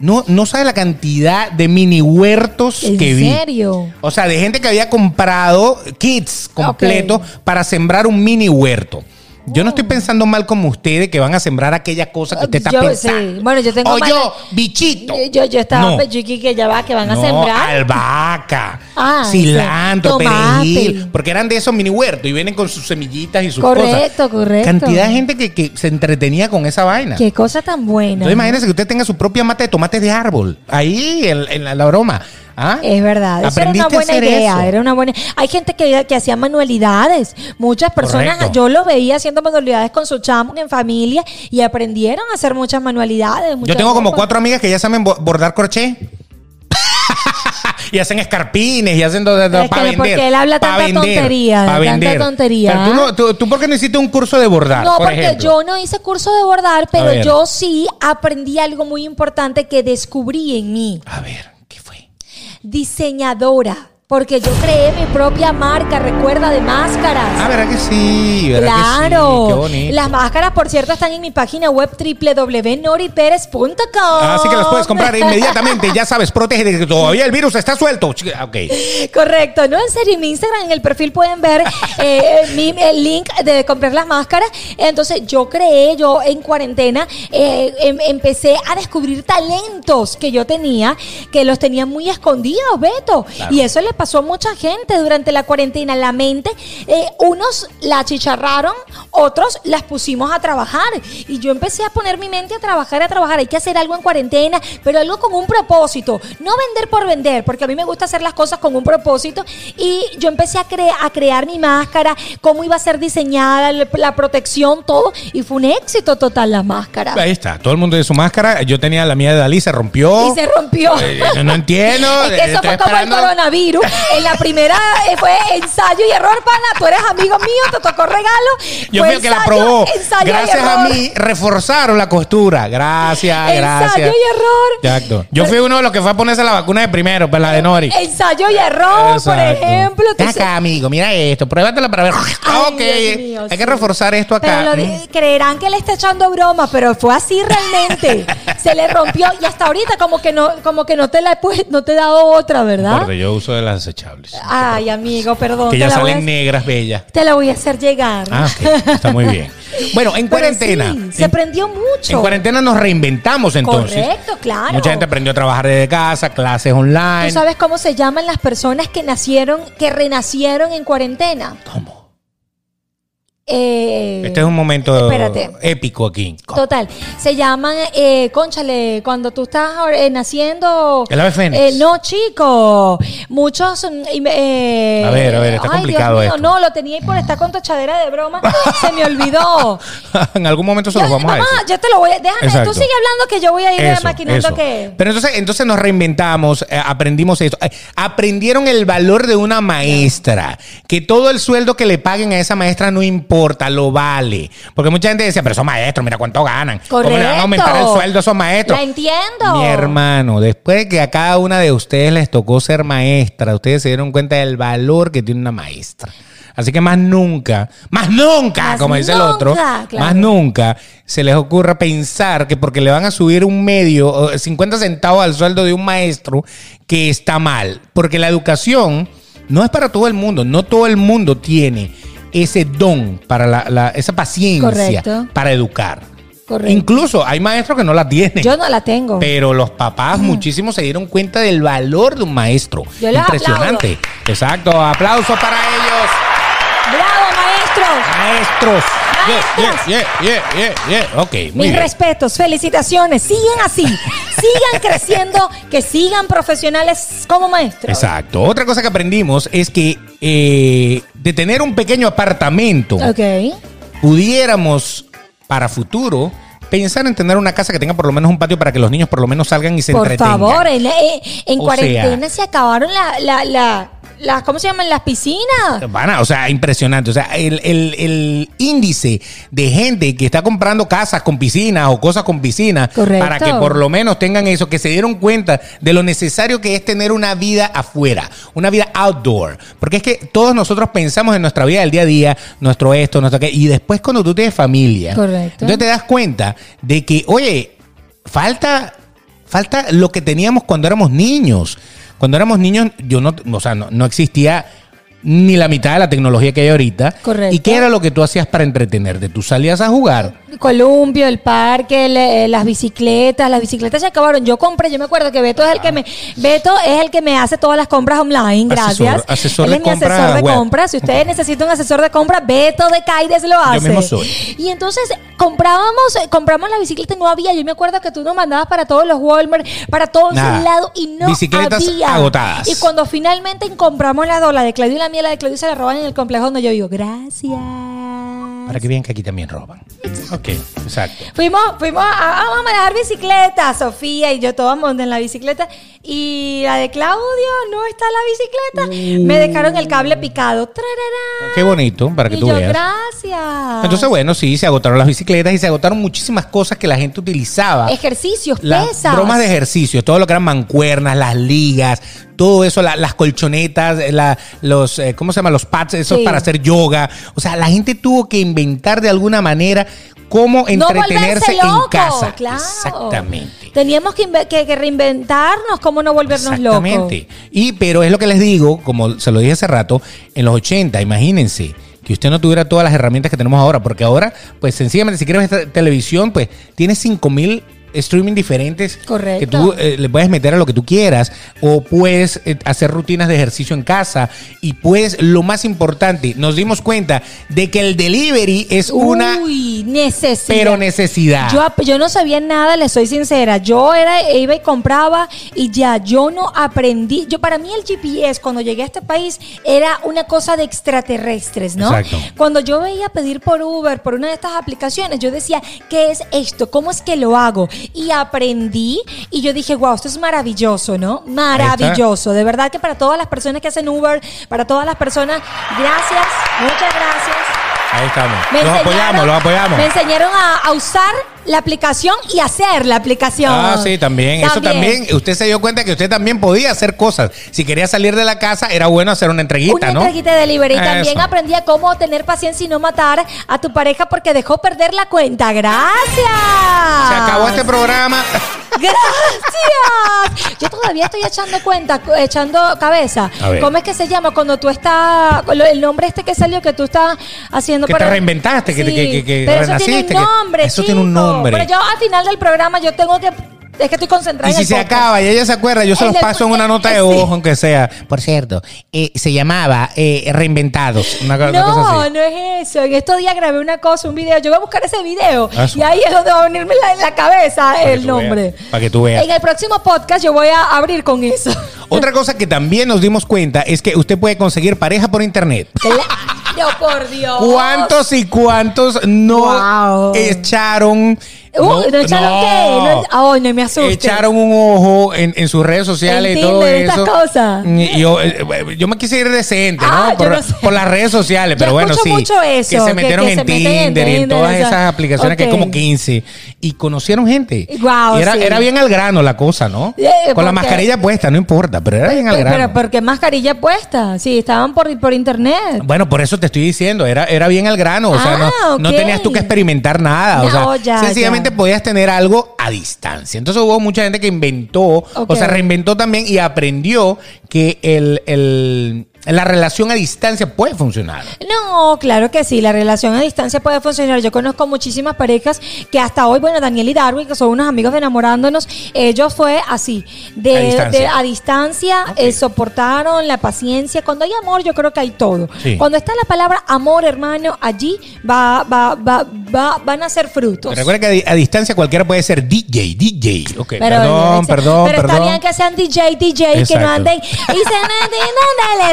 No, no sabes la cantidad de mini huertos
¿En
que vi.
serio?
O sea, de gente que había comprado kits completos para sembrar un mini huerto. Yo no estoy pensando mal como ustedes que van a sembrar aquella cosa que usted está
Yo-
pensando.
sí. Bueno, yo tengo
O yo, bichito.
Yo, yo, yo estaba
No.
pechuqui que ya va, que van a
No,
sembrar.
albahaca,
Ah,
cilantro,
sí. Tomate.
perejil, porque eran de esos mini huertos y vienen con sus semillitas y sus
Correcto,
cosas.
correcto.
Cantidad de gente que, que se entretenía con esa vaina.
Qué cosa tan buena.
Entonces imagínese que usted tenga su propia mata de tomates de árbol ahí en, en la, la broma. ¿Ah?
Es verdad, eso era una buena idea,
eso.
era una buena. Hay gente que, que hacía manualidades. Muchas personas,
Correcto.
yo lo veía haciendo manualidades con su chamo en familia y aprendieron a hacer muchas manualidades.
Yo tengo como
cosas.
cuatro amigas que ya saben bo- bordar crochet. y hacen escarpines y hacen todo, para vender.
porque él habla tanta
vender,
tontería, tanta
vender.
tontería.
Pero tú, no, tú, tú, ¿por qué no hiciste un curso de bordar?
No,
por
porque
ejemplo?
yo no hice curso de bordar, pero yo sí aprendí algo muy importante que descubrí en mí.
A ver.
Diseñadora. Porque yo creé mi propia marca, recuerda, de máscaras.
Ah, ¿verdad que sí? ¿verdad que
Claro.
sí? Qué bonito.
Las máscaras, por cierto, están en mi página web www.noriperez.com.
Así que las puedes comprar inmediatamente. Ya sabes, protege de que todavía el virus está suelto. Ok.
Correcto, no en serio, en mi Instagram, en el perfil pueden ver eh, mi- el link de comprar las máscaras. Entonces yo creé, yo en cuarentena eh, em- empecé a descubrir talentos que yo tenía, que los tenía muy escondidos, Beto.
Claro.
Y eso le pasó a mucha gente durante la cuarentena. La mente, eh, unos la achicharraron, otros las pusimos a trabajar. Y yo empecé a poner mi mente a trabajar, a trabajar. Hay que hacer algo en cuarentena, pero algo con un propósito. No vender por vender, porque a mí me gusta hacer las cosas con un propósito. Y yo empecé a, cre- a crear mi máscara, cómo iba a ser diseñada, la, protección, todo. Y fue un éxito total la máscara.
Ahí está. Todo el mundo de su máscara. Yo tenía la mía de Dalí, se rompió.
Y se rompió.
Eh, no, no entiendo.
Es que eso fue como el coronavirus. En la primera eh, fue ensayo y error, pana. Tú eres amigo mío, te tocó regalo.
Yo fui el que la
ensayo,
probó.
ensayo
Gracias a mí reforzaron la costura. Gracias,
Ensayo
gracias.
y error.
Exacto. Yo fui uno de los que fue a ponerse la vacuna de primero, pues la de Nori.
Ensayo y error, por ejemplo.
Acá, amigo, mira esto, pruébatela para ver. Ah, ok,
mío,
hay
sí.
que reforzar esto acá.
Pero lo creerán que le está echando broma, pero fue así realmente. Se le rompió y hasta ahorita como que no, como que no te la he pu- no te he dado otra, ¿verdad?
Porque yo uso de las desechables.
Ay, amigo, perdón.
que ya salen negras, bellas.
Te la voy a hacer llegar.
Ah, ok, está muy bien. Bueno, en
Pero
cuarentena.
sí, se
en-
prendió mucho.
En cuarentena nos reinventamos entonces.
Correcto, claro.
Mucha gente aprendió a trabajar desde casa, clases online.
¿Tú sabes cómo se llaman las personas que nacieron, que renacieron en cuarentena?
¿Cómo?
Eh,
Este es un momento
espérate.
épico aquí.
Total, se llaman, eh, conchale, cuando tú estás eh, naciendo.
El ave fénix.
Eh, no, chico. Muchos. mm,
A ver, a ver, está
ay,
complicado
Dios mío,
esto.
no, lo tenía ahí por estar con tu echadera de broma. se me olvidó.
en algún momento se
Yo-
los vamos a
mamá,
decir.
yo te lo voy a. Déjame,
Exacto.
tú sigue hablando que yo voy a ir
Eso,
maquinando
eso.
que.
Pero entonces, entonces nos reinventamos, aprendimos esto. Aprendieron el valor de una maestra. Que todo el sueldo que le paguen a esa maestra no importa, lo vale. Porque mucha gente decía, pero esos maestros, mira cuánto ganan. ¿Cómo le van a aumentar el
Correcto.
sueldo a esos maestros?
La entiendo.
Mi hermano, después de que a cada una de ustedes les tocó ser maestra, ustedes se dieron cuenta del valor que tiene una maestra. Así que más nunca, más nunca,
Más
como dice el otro,
claro.
más nunca se les ocurra pensar que porque le van a subir un medio, o 50 centavos al sueldo de un maestro, que está mal. Porque la educación no es para todo el mundo, no todo el mundo tiene ese don, para la, la- esa paciencia
Correcto.
para educar.
Correcto.
Incluso hay maestros que no la tienen.
Yo no la tengo.
Pero los papás muchísimos se dieron cuenta del valor de un maestro.
Yo
Impresionante. Exacto. Aplausos para ellos.
¡Bravo, maestros!
Maestros.
Maestras.
Yeah, yeah, yeah, yeah, yeah. Ok, muy
Mis
bien.
respetos, felicitaciones. Sigan así. sigan creciendo, que sigan profesionales como maestros.
Exacto. Otra cosa que aprendimos es que eh, de tener un pequeño apartamento,
Ok.
pudiéramos para futuro pensar en tener una casa que tenga por lo menos un patio para que los niños por lo menos salgan y se
Por
entretengan.
favor, en, cuarentena
sea-
se acabaron la, la, la, las, ¿cómo se llaman? Las piscinas.
Van a- o sea, impresionante. O sea, el, el- el índice de gente que está comprando casas con piscina o cosas con piscina
Correcto.
para que por lo menos tengan eso, que se dieron cuenta de lo necesario que es tener una vida afuera, una vida outdoor. Porque es que todos nosotros pensamos en nuestra vida del día a día, nuestro esto, nuestro aquello, y después cuando tú tienes familia,
Correcto.
entonces te das cuenta de que, oye, falta falta lo que teníamos cuando éramos niños. Cuando éramos niños, yo no, o sea, no, no existía ni la mitad de la tecnología que hay ahorita.
Correcto.
¿Y qué era lo que tú hacías para entretenerte? Tú salías a jugar.
Columpio, el parque, le- eh, las bicicletas, las bicicletas se acabaron. Yo compré, yo me acuerdo que Beto es el que me, Beto es el que me hace todas las compras online, gracias.
Asesor- asesor
Él
de
es mi
compra
asesor de
web.
compras. Si ustedes necesitan un asesor de compra, Beto de Caides lo hace.
mismo soy.
Y entonces comprábamos, eh, compramos la bicicleta y no había. Yo me acuerdo que tú nos mandabas para todos los Walmart, para todos lados y no
Bicicletas
había.
agotadas.
Y cuando finalmente compramos la dos, la de Claudio y la mía, la de Claudio se la roban en el complejo donde yo digo, gracias.
Para que vean que aquí también roban. Ok, exacto.
Fuimos, fuimos a, vamos a manejar bicicleta, Sofía y yo todos montan en la bicicleta y la de Claudio no está en la bicicleta. Me dejaron el cable picado. Trararán.
Qué bonito, para que
y
tú
yo,
veas.
gracias.
Entonces, bueno, sí, se agotaron las bicicletas y se agotaron muchísimas cosas que la gente utilizaba.
Ejercicios,
Las
pesas.
bromas de ejercicio, todo lo que eran mancuernas, las ligas, todo eso, la- las colchonetas, la- los, eh, ¿cómo se llama? Los pads, esos
Sí.
para hacer yoga. O sea, la gente tuvo que inventar de alguna manera cómo entretenerse
loco,
en casa.
claro.
Exactamente.
Teníamos que, inve- que- que reinventarnos, cómo no volvernos locos.
Exactamente. Y, pero es lo que les digo, como se lo dije hace rato, en los 80, imagínense que usted no tuviera todas las herramientas que tenemos ahora, porque ahora, pues sencillamente, si quieres ver televisión, pues tienes 5000 streaming diferentes
Correcto.
que tú eh, le puedes meter a lo que tú quieras o puedes eh, hacer rutinas de ejercicio en casa y pues lo más importante nos dimos cuenta de que el delivery es una
Uy, necesidad.
pero necesidad
yo no sabía nada, le soy sincera. Yo era, iba y compraba y ya, yo no aprendí. Yo para mí el GPS cuando llegué a este país era una cosa de extraterrestres, ¿no?
Exacto.
Cuando yo veía pedir por Uber, por una de estas aplicaciones, yo decía, ¿qué es esto? ¿Cómo es que lo hago? Y aprendí y yo dije, wow, esto es maravilloso, ¿no? Maravilloso. De verdad que para todas las personas que hacen Uber, para todas las personas, gracias, muchas gracias.
Ahí estamos.
Me
Los apoyamos, los apoyamos.
Me enseñaron a, a usar la aplicación y hacer la aplicación.
Ah, sí, también. Eso también, usted se dio cuenta que usted también podía hacer cosas. Si quería salir de la casa, era bueno hacer una entreguita,
Una
¿no?
entreguita de delivery. También
Eso.
aprendí a cómo tener paciencia y no matar a tu pareja porque dejó perder la cuenta. Gracias.
Se acabó este programa.
Gracias. Yo todavía estoy echando cuenta, echando cabeza. ¿Cómo es que se llama cuando tú estás, el nombre este que salió que tú estás haciendo
Que te reinventaste, que- que- que- que
pero eso tiene
renaciste,
un nombre.
eso tiene un nombre.
Pero yo al final del programa yo tengo que, es que estoy concentrada
Y
en
si
el
se
podcast.
acaba y ella se acuerda, yo se los paso en una nota de voz, aunque sea. Por cierto, eh, se llamaba eh, Reinventados. Una, una cosa
No,
así.
no es eso. En estos días grabé una cosa, un video. Yo voy a buscar ese video.
Ah, Eso.
Y ahí es donde va a venirme la- en la cabeza el nombre.
veas, para que tú veas.
En el próximo podcast yo voy a abrir con eso.
Otra cosa que también nos dimos cuenta es que usted puede conseguir pareja por internet.
Claro, por Dios.
¿Cuántos y cuántos no
Wow.
echaron?
Uh, ¿no echaron qué? No, ay, no me.
Echaron un ojo en, en sus redes sociales
En
y todo
Tinder,
eso.
estas cosas.
Y Yo, eh, yo me quise ir decente,
Ah,
¿no? Por,
no sé.
por las redes sociales, pero
Yo
bueno, sí.
mucho eso,
que
que-
se metieron
que
en,
se meten en
Tinder y en
Tinder,
todas esas aplicaciones que hay como 15. Y conocieron gente.
Guau,
Y era,
sí.
era bien al grano la cosa, ¿no?
Eh,
Con la
porque-
mascarilla puesta, no importa, pero era bien al grano.
pero ¿por qué mascarilla puesta? Sí, estaban por, por internet.
Bueno, por eso te estoy diciendo, era, era bien al grano, o sea,
Ah,
no, no
ok.
tenías tú que experimentar nada, o
No,
sea,
ya,
sencillamente podías tener algo a distancia. Entonces hubo mucha gente que inventó, o sea, reinventó también y aprendió que el, el- la relación a distancia puede funcionar.
No, claro que sí, la relación a distancia puede funcionar. Yo conozco muchísimas parejas que hasta hoy, bueno, Daniel y Darwin, que son unos amigos de enamorándonos, ellos fue así, de
A distancia.
de- a distancia,
Ok.
eh, soportaron la paciencia. Cuando hay amor, yo creo que hay todo.
Sí.
Cuando está la palabra amor, hermano, allí va, va, va, va, van a ser frutos.
Recuerda que a, di- a distancia cualquiera puede ser DJ, DJ. Ok,
Pero,
perdón,
eh,
perdón,
pero
perdón.
está bien que sean DJ, DJ, que no anden y se anden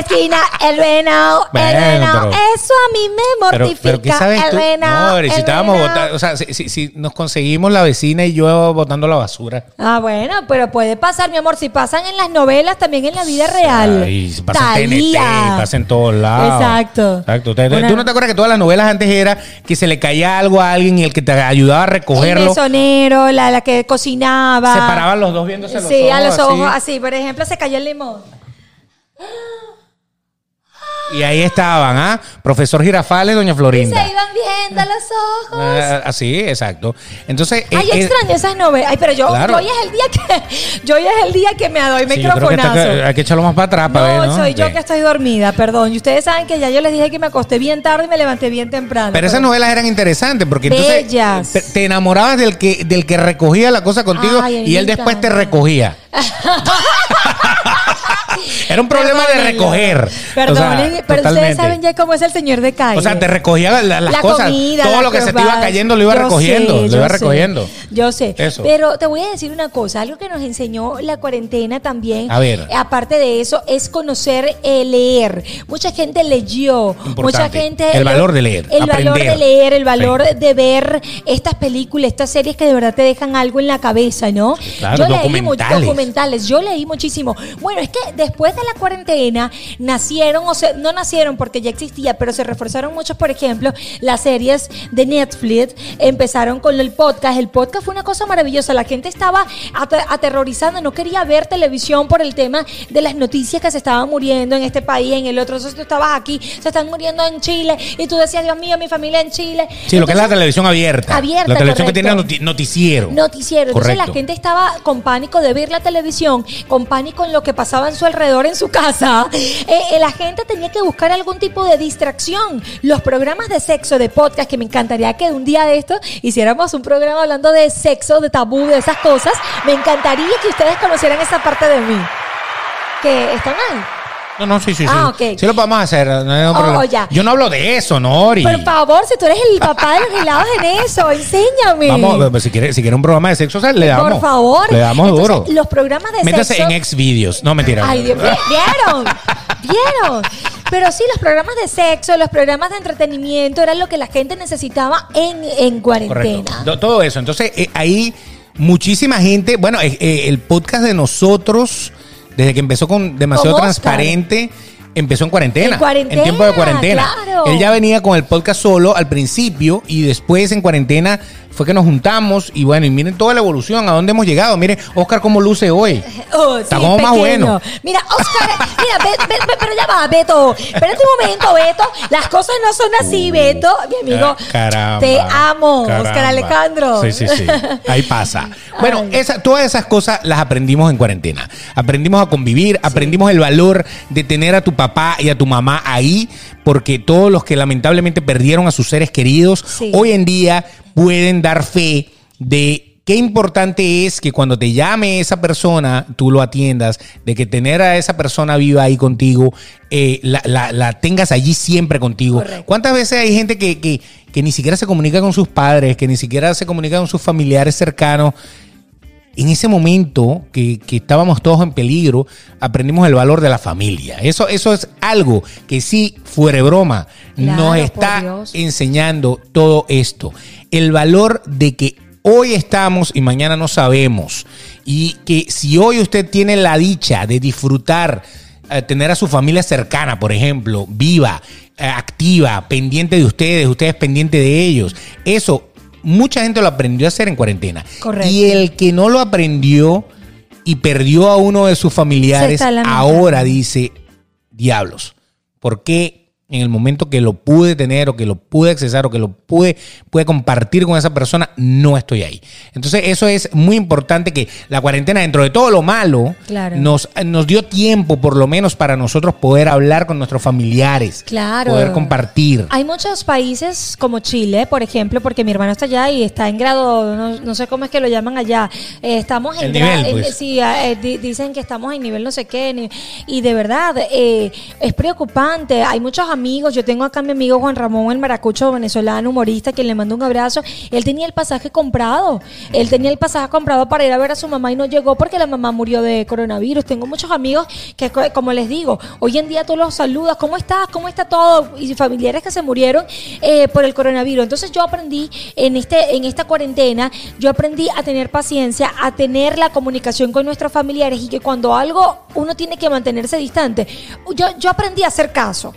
el venado,
Bueno,
el venado.
pero-
Eso a mí me mortifica.
pero ¿qué sabes
el
tú?
venado,
No, si
el
estábamos
venado.
botando, o sea, si, si- si nos conseguimos la vecina y yo botando la basura.
Ah, bueno, pero puede pasar, mi amor. Si pasan en las novelas, también en la vida real.
Ay, se pasa en TNT, pasa en todos lados.
Exacto.
Exacto. ¿Tú,
Una-
tú no te acuerdas que todas las novelas antes era que se le caía algo a alguien y el que te ayudaba a
El
recogerlo
mesonero, la, la que cocinaba.
se paraban los dos viéndose los
sí,
ojos?
a los ojos,
así.
así. Por ejemplo, se cayó el limón.
Y ahí estaban, ¿ah? Profesor Girafales, Doña
Y
Florinda.
se iban viendo los ojos.
Ah, así, exacto. Entonces,
Ay,
eh,
yo
eh,
extraño esas novelas. Ay, pero yo,
Claro.
yo hoy es el día que yo hoy es el día que me doy
sí, que está-
microfonazo.
hay que echarlo más para atrás para
no,
ver, ¿no?
soy yo que estoy dormida, perdón. Y ustedes saben que ya yo les dije que me acosté bien tarde y me levanté bien temprano.
Pero esas novelas eran interesantes porque entonces
Bellas.
te, te enamorabas del que del que recogía la cosa contigo
Ay,
y él después te recogía. Era un problema de recoger. O sea,
pero ustedes saben ya cómo es el señor de calle.
O sea, te recogía la- las
La
cosas.
comida,
todo lo que se te iba cayendo lo iba
Yo
recogiendo.
sé,
lo iba
sé.
recogiendo.
Yo sé.
Eso.
Pero te voy a decir una cosa, algo que nos enseñó la cuarentena también.
A ver.
Aparte de eso, es conocer eh, leer. Mucha gente leyó.
Importante.
Mucha gente.
El valor de leer,
El valor de leer, el valor
Sí.
de ver estas películas, estas series que de verdad te dejan algo en la cabeza, ¿no?
Claro,
Yo leí
documentales.
documentales. Yo leí muchísimo. Bueno, es que después de la cuarentena nacieron, o sea, no nacieron porque ya existía, pero se reforzaron muchos, por ejemplo, las series de Netflix. Empezaron con el podcast. El podcast fue una cosa maravillosa. La gente estaba ate- aterrorizando, no quería ver televisión por el tema de las noticias que se estaban muriendo en este país, en el otro. Entonces tú estabas aquí, se están muriendo en Chile, y tú decías, Dios mío, mi familia en Chile.
Sí, lo que es la
Entonces,
televisión abierta.
Abierta,
La televisión que tiene noti- noticiero.
Noticiero. Entonces
Correcto.
la gente estaba con pánico de ver la televisión, con pánico en lo que pasaba en su alrededor, en su casa. Eh, eh, la gente tenía que buscar algún tipo de distracción. Los programas de sexo, de podcast, que me encantaría que un día de esto hiciéramos un programa hablando de sexo, de tabú, de esas cosas. Me encantaría que ustedes conocieran esa parte de mí. Que está mal.
No, no, sí, sí, sí.
Ah, ok.
Sí lo podemos hacer. no hay ningún
Oh,
problema.
ya.
Yo no hablo de eso, Nori.
Por favor, si tú eres el papá de los helados en eso, enséñame.
Vamos, si quiere, si quiere un programa de sexo, o sea, le damos.
Por favor.
Le damos
Entonces,
duro.
Los programas de
Métase
sexo.
en Xvideos. No, mentira.
Ay, Dios mío, ¿vieron? ¿Vieron? Pero sí, los programas de sexo, los programas de entretenimiento, era lo que la gente necesitaba en, en
Correcto.
cuarentena.
Do- Todo eso. Entonces, eh, ahí muchísima gente, bueno, eh, eh, el podcast de nosotros, desde que empezó con demasiado
Con
transparente, empezó en cuarentena.
En cuarentena,
tiempo de cuarentena.
claro.
Él ya venía con el podcast solo al principio y después en cuarentena fue que nos juntamos y bueno, y miren toda la evolución, a dónde hemos llegado. Miren, Oscar cómo luce hoy.
Oh,
Está
sí,
como más bueno.
Mira, Oscar, mira, ve- ve- ve- pero ya va, Beto. Espérate un momento, Beto. Las cosas no son así, Beto. Mi amigo,
caramba,
te amo, Oscar
caramba.
Alejandro.
Sí, sí, sí. Ahí pasa. Bueno, esa- todas esas cosas las aprendimos en cuarentena. Aprendimos a convivir, aprendimos el valor de tener a tu papá y a tu mamá ahí, porque todos los que lamentablemente perdieron a sus seres queridos,
Sí.
hoy en día pueden dar fe de qué importante es que cuando te llame esa persona, tú lo atiendas, de que tener a esa persona viva ahí contigo, eh, la, la- la tengas allí siempre contigo.
Correcto.
¿Cuántas veces hay gente que, que- que ni siquiera se comunica con sus padres, que ni siquiera se comunica con sus familiares cercanos? En ese momento que, que estábamos todos en peligro, aprendimos el valor de la familia. Eso, eso es algo que sí, fuera broma,
Claro,
nos está enseñando todo esto. El valor de que hoy estamos y mañana no sabemos. Y que si hoy usted tiene la dicha de disfrutar, eh, tener a su familia cercana, por ejemplo, viva, eh, activa, pendiente de ustedes, ustedes pendientes de ellos, eso mucha gente lo aprendió a hacer en cuarentena.
Correcto.
Y el que no lo aprendió y perdió a uno de sus familiares, ahora dice, diablos, ¿por qué en el momento que lo pude tener o que lo pude accesar o que lo pude, pude compartir con esa persona, no estoy ahí? Entonces eso es muy importante que la cuarentena, dentro de todo lo malo,
Claro.
nos, nos dio tiempo por lo menos para nosotros poder hablar con nuestros familiares,
Claro.
poder compartir.
Hay muchos países como Chile, por ejemplo, porque mi hermano está allá y está en grado, no, no sé cómo es que lo llaman allá. Eh, estamos en
El
gra-
nivel,
en-
pues.
sí, eh, di- dicen que estamos en nivel no sé qué. ni- y de verdad, eh, es preocupante. Hay muchos amigos. Yo tengo acá a mi amigo Juan Ramón, el maracucho venezolano, humorista, quien le mando un abrazo. Él tenía el pasaje comprado. Él tenía el pasaje comprado para ir a ver a su mamá y no llegó porque la mamá murió de coronavirus. Tengo muchos amigos que, co- como les digo, hoy en día tú los saludas. ¿Cómo estás? ¿Cómo está todo? Y familiares que se murieron eh, por el coronavirus. Entonces yo aprendí en, este, en esta cuarentena, yo aprendí a tener paciencia, a tener la comunicación con nuestros familiares y que cuando algo uno tiene que mantenerse distante, yo, yo aprendí a hacer caso.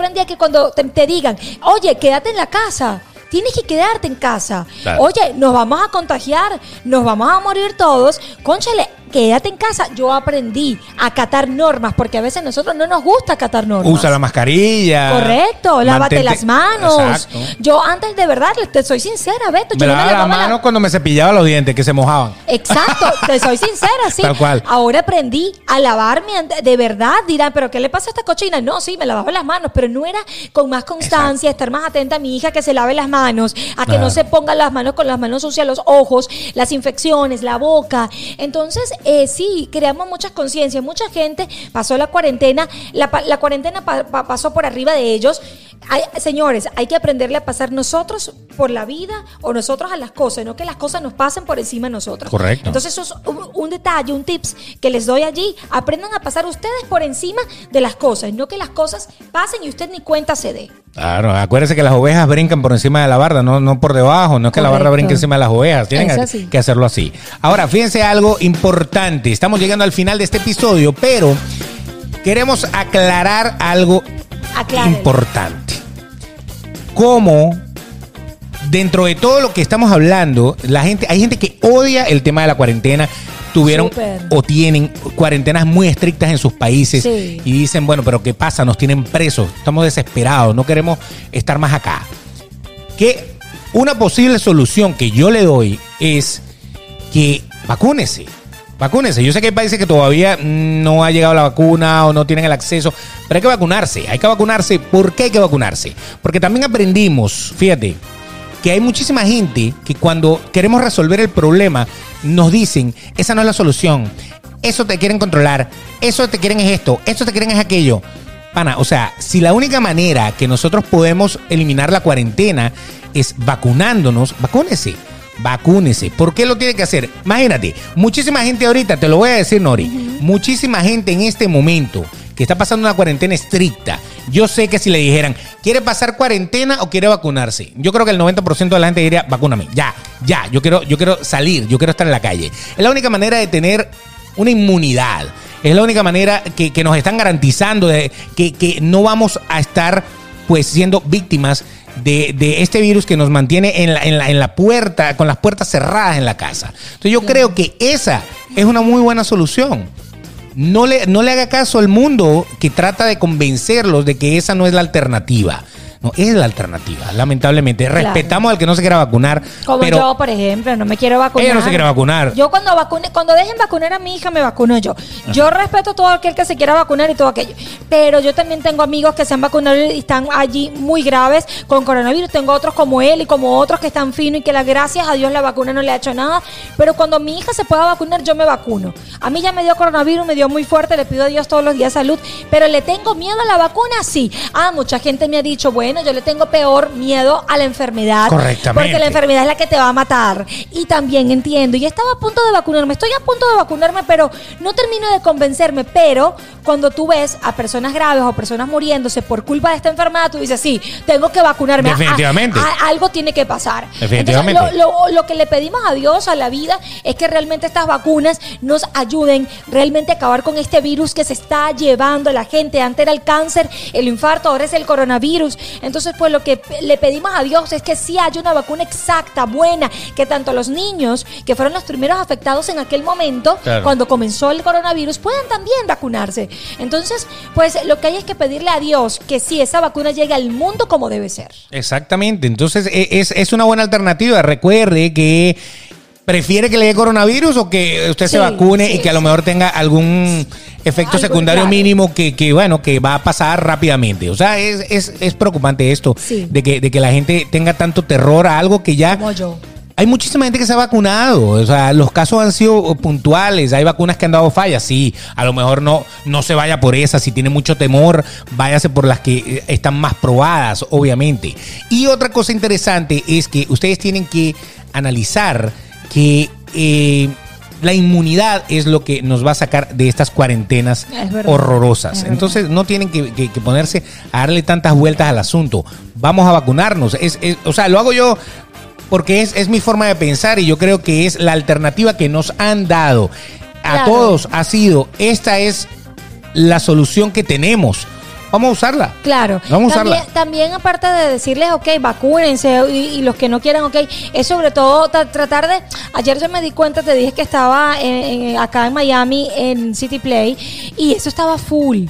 Aprendí a que cuando te, te digan, oye, quédate en la casa. Tienes que quedarte en casa.
Claro.
Oye, nos vamos a contagiar, nos vamos a morir todos. Conchale, quédate en casa. Yo aprendí a acatar normas, porque a veces a nosotros no nos gusta acatar normas.
Usa la mascarilla.
Correcto, lávate
mantente-
las manos.
Exacto.
Yo antes de verdad, te soy sincera, Beto,
Me
yo no me
lavaba las
lavaba la-
manos cuando me cepillaba los dientes, que se mojaban.
Exacto, te soy sincera, sí.
Tal cual.
Ahora aprendí a lavarme de verdad. Dirán, ¿pero qué le pasa a esta cochina? No, sí, me lavaba las manos, pero no era con más constancia, estar más atenta a mi hija que se lave las manos, a que no se ponga las manos con las manos sucias, los ojos, las infecciones, la boca. Entonces, eh, sí, creamos muchas conciencias. Mucha gente pasó la cuarentena, la, la cuarentena pa- pa- pasó por arriba de ellos. Hay- señores, hay que aprenderle a pasar nosotros por la vida o nosotros a las cosas, no que las cosas nos pasen por encima de nosotros.
Correcto.
Entonces, eso es un, un detalle, un tips que les doy allí. Aprendan a pasar ustedes por encima de las cosas, no que las cosas pasen y usted ni cuenta se dé.
Claro, acuérdense que las ovejas brincan por encima de la barda, no, no por debajo, no es que la barda
Correcto.
brinque encima de las ovejas, tienen
así.
que hacerlo así. Ahora, fíjense algo importante, estamos llegando al final de este episodio, pero queremos aclarar algo
Aclaren.
importante. ¿Cómo dentro de todo lo que estamos hablando, la gente, hay gente que odia el tema de la cuarentena, tuvieron o tienen cuarentenas muy estrictas en sus países
Sí.
y dicen, bueno, pero ¿qué pasa? Nos tienen presos, estamos desesperados, no queremos estar más acá. Que una posible solución que yo le doy es que vacúnese. Vacúnese. Yo sé que hay países que todavía no ha llegado la vacuna o no tienen el acceso, pero hay que vacunarse. Hay que vacunarse. ¿Por qué hay que vacunarse? Porque también aprendimos, fíjate, que hay muchísima gente que cuando queremos resolver el problema nos dicen, esa no es la solución. Eso te quieren controlar. Eso te quieren es esto. Esto te quieren es aquello. Pana, o sea, si la única manera que nosotros podemos eliminar la cuarentena es vacunándonos, vacúnese. Vacúnese. ¿Por qué lo tiene que hacer? Imagínate, muchísima gente ahorita, te lo voy a decir, Nori, muchísima gente en este momento que está pasando una cuarentena estricta, Yo sé que si le dijeran, ¿quiere pasar cuarentena o quiere vacunarse? Yo creo que el 90% de la gente diría, vacúname, ya, ya, yo quiero, yo quiero salir, yo quiero estar en la calle. Es la única manera de tener una inmunidad. Es la única manera que, que nos están garantizando de que, que no vamos a estar pues siendo víctimas de, este virus que nos mantiene en la, en, la, en la puerta, con las puertas cerradas en la casa. Entonces yo creo que esa es una muy buena solución. No le, no le haga caso al mundo que trata de convencerlos de que esa no es la alternativa. No, es la alternativa, lamentablemente.
Claro.
Respetamos al que no se quiera vacunar.
Como
pero
yo, por ejemplo, no me quiero vacunar.
Ella no se quiere vacunar.
Yo cuando vacune, cuando dejen vacunar a mi hija, me vacuno yo. Yo respeto a todo aquel que se quiera vacunar y todo aquello. Pero yo también tengo amigos que se han vacunado y están allí muy graves con coronavirus. Tengo otros como él y como otros que están finos y que la, gracias a Dios la vacuna no le ha hecho nada. Pero cuando mi hija se pueda vacunar, yo me vacuno. A mí ya me dio coronavirus, me dio muy fuerte, le pido a Dios todos los días salud. Pero le tengo miedo a la vacuna, sí. Ah, mucha gente me ha dicho, bueno, yo le tengo peor miedo a la enfermedad.
Correctamente.
Porque la enfermedad es la que te va a matar. Y también entiendo. Y estaba a punto de vacunarme. Estoy a punto de vacunarme, pero no termino de convencerme. Pero cuando tú ves a personas graves o personas muriéndose por culpa de esta enfermedad, tú dices, sí, tengo que vacunarme.
Definitivamente.
A- a- algo tiene que pasar.
Definitivamente.
Entonces, lo, lo- lo que le pedimos a Dios, a la vida, es que realmente estas vacunas nos ayuden realmente a acabar con este virus que se está llevando a la gente. Antes era el cáncer, el infarto, ahora es el coronavirus. Entonces, pues lo que le pedimos a Dios es que sí haya una vacuna exacta, buena, que tanto los niños, que fueron los primeros afectados en aquel momento,
Claro.
cuando comenzó el coronavirus, puedan también vacunarse. Entonces, pues lo que hay es que pedirle a Dios que sí, esa vacuna llegue al mundo como debe ser.
Exactamente. Entonces e- es, es una buena alternativa. Recuerde que prefiere que le dé coronavirus o que usted se vacune
sí,
y que a lo mejor tenga algún efecto
Algo,
secundario
claro.
mínimo que, que, bueno, que va a pasar rápidamente. O sea, es, es, es preocupante esto
Sí.
de, que, de que la gente tenga tanto terror a algo que ya...
Como yo.
Hay muchísima gente que se ha vacunado, o sea, los casos han sido puntuales, hay vacunas que han dado fallas, sí, a lo mejor no, no se vaya por esas, si tiene mucho temor, váyase por las que eh, están más probadas, obviamente. Y otra cosa interesante es que ustedes tienen que analizar que eh, la inmunidad es lo que nos va a sacar de estas cuarentenas
Es verdad,
horrorosas.
es.
Entonces no tienen que, que- que ponerse a darle tantas vueltas al asunto. Vamos a vacunarnos. Es, es- o sea, lo hago yo porque es, es mi forma de pensar y yo creo que es la alternativa que nos han dado a
Claro.
todos. Ha sido, esta es la solución que tenemos. Vamos a usarla.
Claro.
Vamos a
también,
usarla.
también aparte de decirles, ok, vacúnense y, y los que no quieran, ok, es sobre todo tra- tratar de... Ayer yo me di cuenta, te dije que estaba en- en- acá en Miami en City Play y eso estaba full.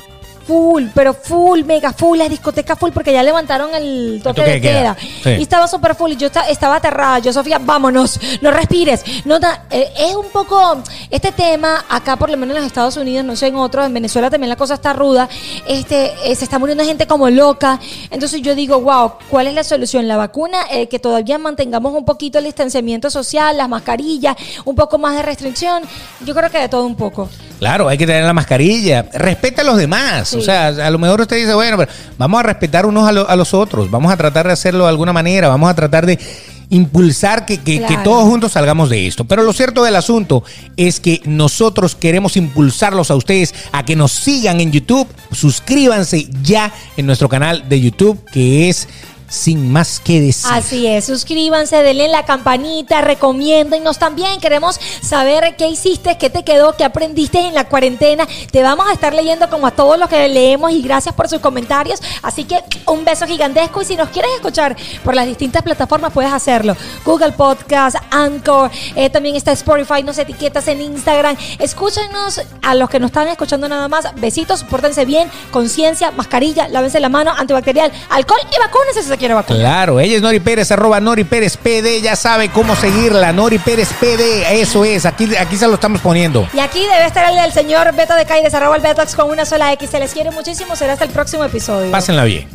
Full, pero full, mega full, la discoteca full, porque ya levantaron el toque,
toque
de
queda.
queda.
Sí.
Y estaba súper full y yo esta- estaba aterrada. Yo, Sofía, vámonos, no respires. No da- eh, es un poco, este tema, acá por lo menos en los Estados Unidos, no sé en otros, en Venezuela también la cosa está ruda, este, eh, se está muriendo gente como loca. Entonces yo digo, wow, ¿cuál es la solución? La vacuna, eh, que todavía mantengamos un poquito el distanciamiento social, las mascarillas, un poco más de restricción. Yo creo que de todo un poco.
Claro, hay que tener la mascarilla. Respeta a los demás.
Sí.
O sea, a lo mejor usted dice, bueno, pero vamos a respetar unos a, lo- a los otros. Vamos a tratar de hacerlo de alguna manera. Vamos a tratar de impulsar que, que- que todos juntos salgamos de esto. Pero lo cierto del asunto es que nosotros queremos impulsarlos a ustedes a que nos sigan en YouTube. Suscríbanse ya en nuestro canal de YouTube que es Sin Más que Decir.
Así es, suscríbanse, denle la campanita, recomiéndennos también. Queremos saber qué hiciste, qué te quedó, qué aprendiste en la cuarentena. Te vamos a estar leyendo como a todos los que leemos y gracias por sus comentarios. Así que un beso gigantesco y si nos quieres escuchar por las distintas plataformas puedes hacerlo. Google Podcast, Anchor, eh, también está Spotify, nos etiquetas en Instagram. Escúchenos a los que nos están escuchando nada más. Besitos, pórtense bien, conciencia, mascarilla, lávense la mano, antibacterial, alcohol y vacúnense quiere vacunar.
Claro, ella es Nori Pérez, arroba Nori Pérez PD, ya sabe cómo seguirla, Nori Pérez PD, eso es, aquí, aquí se lo estamos poniendo.
Y aquí debe estar el del señor Beto de Caides, arroba el Betox con una sola X. Se les quiere muchísimo. Será hasta el próximo episodio.
Pásenla bien.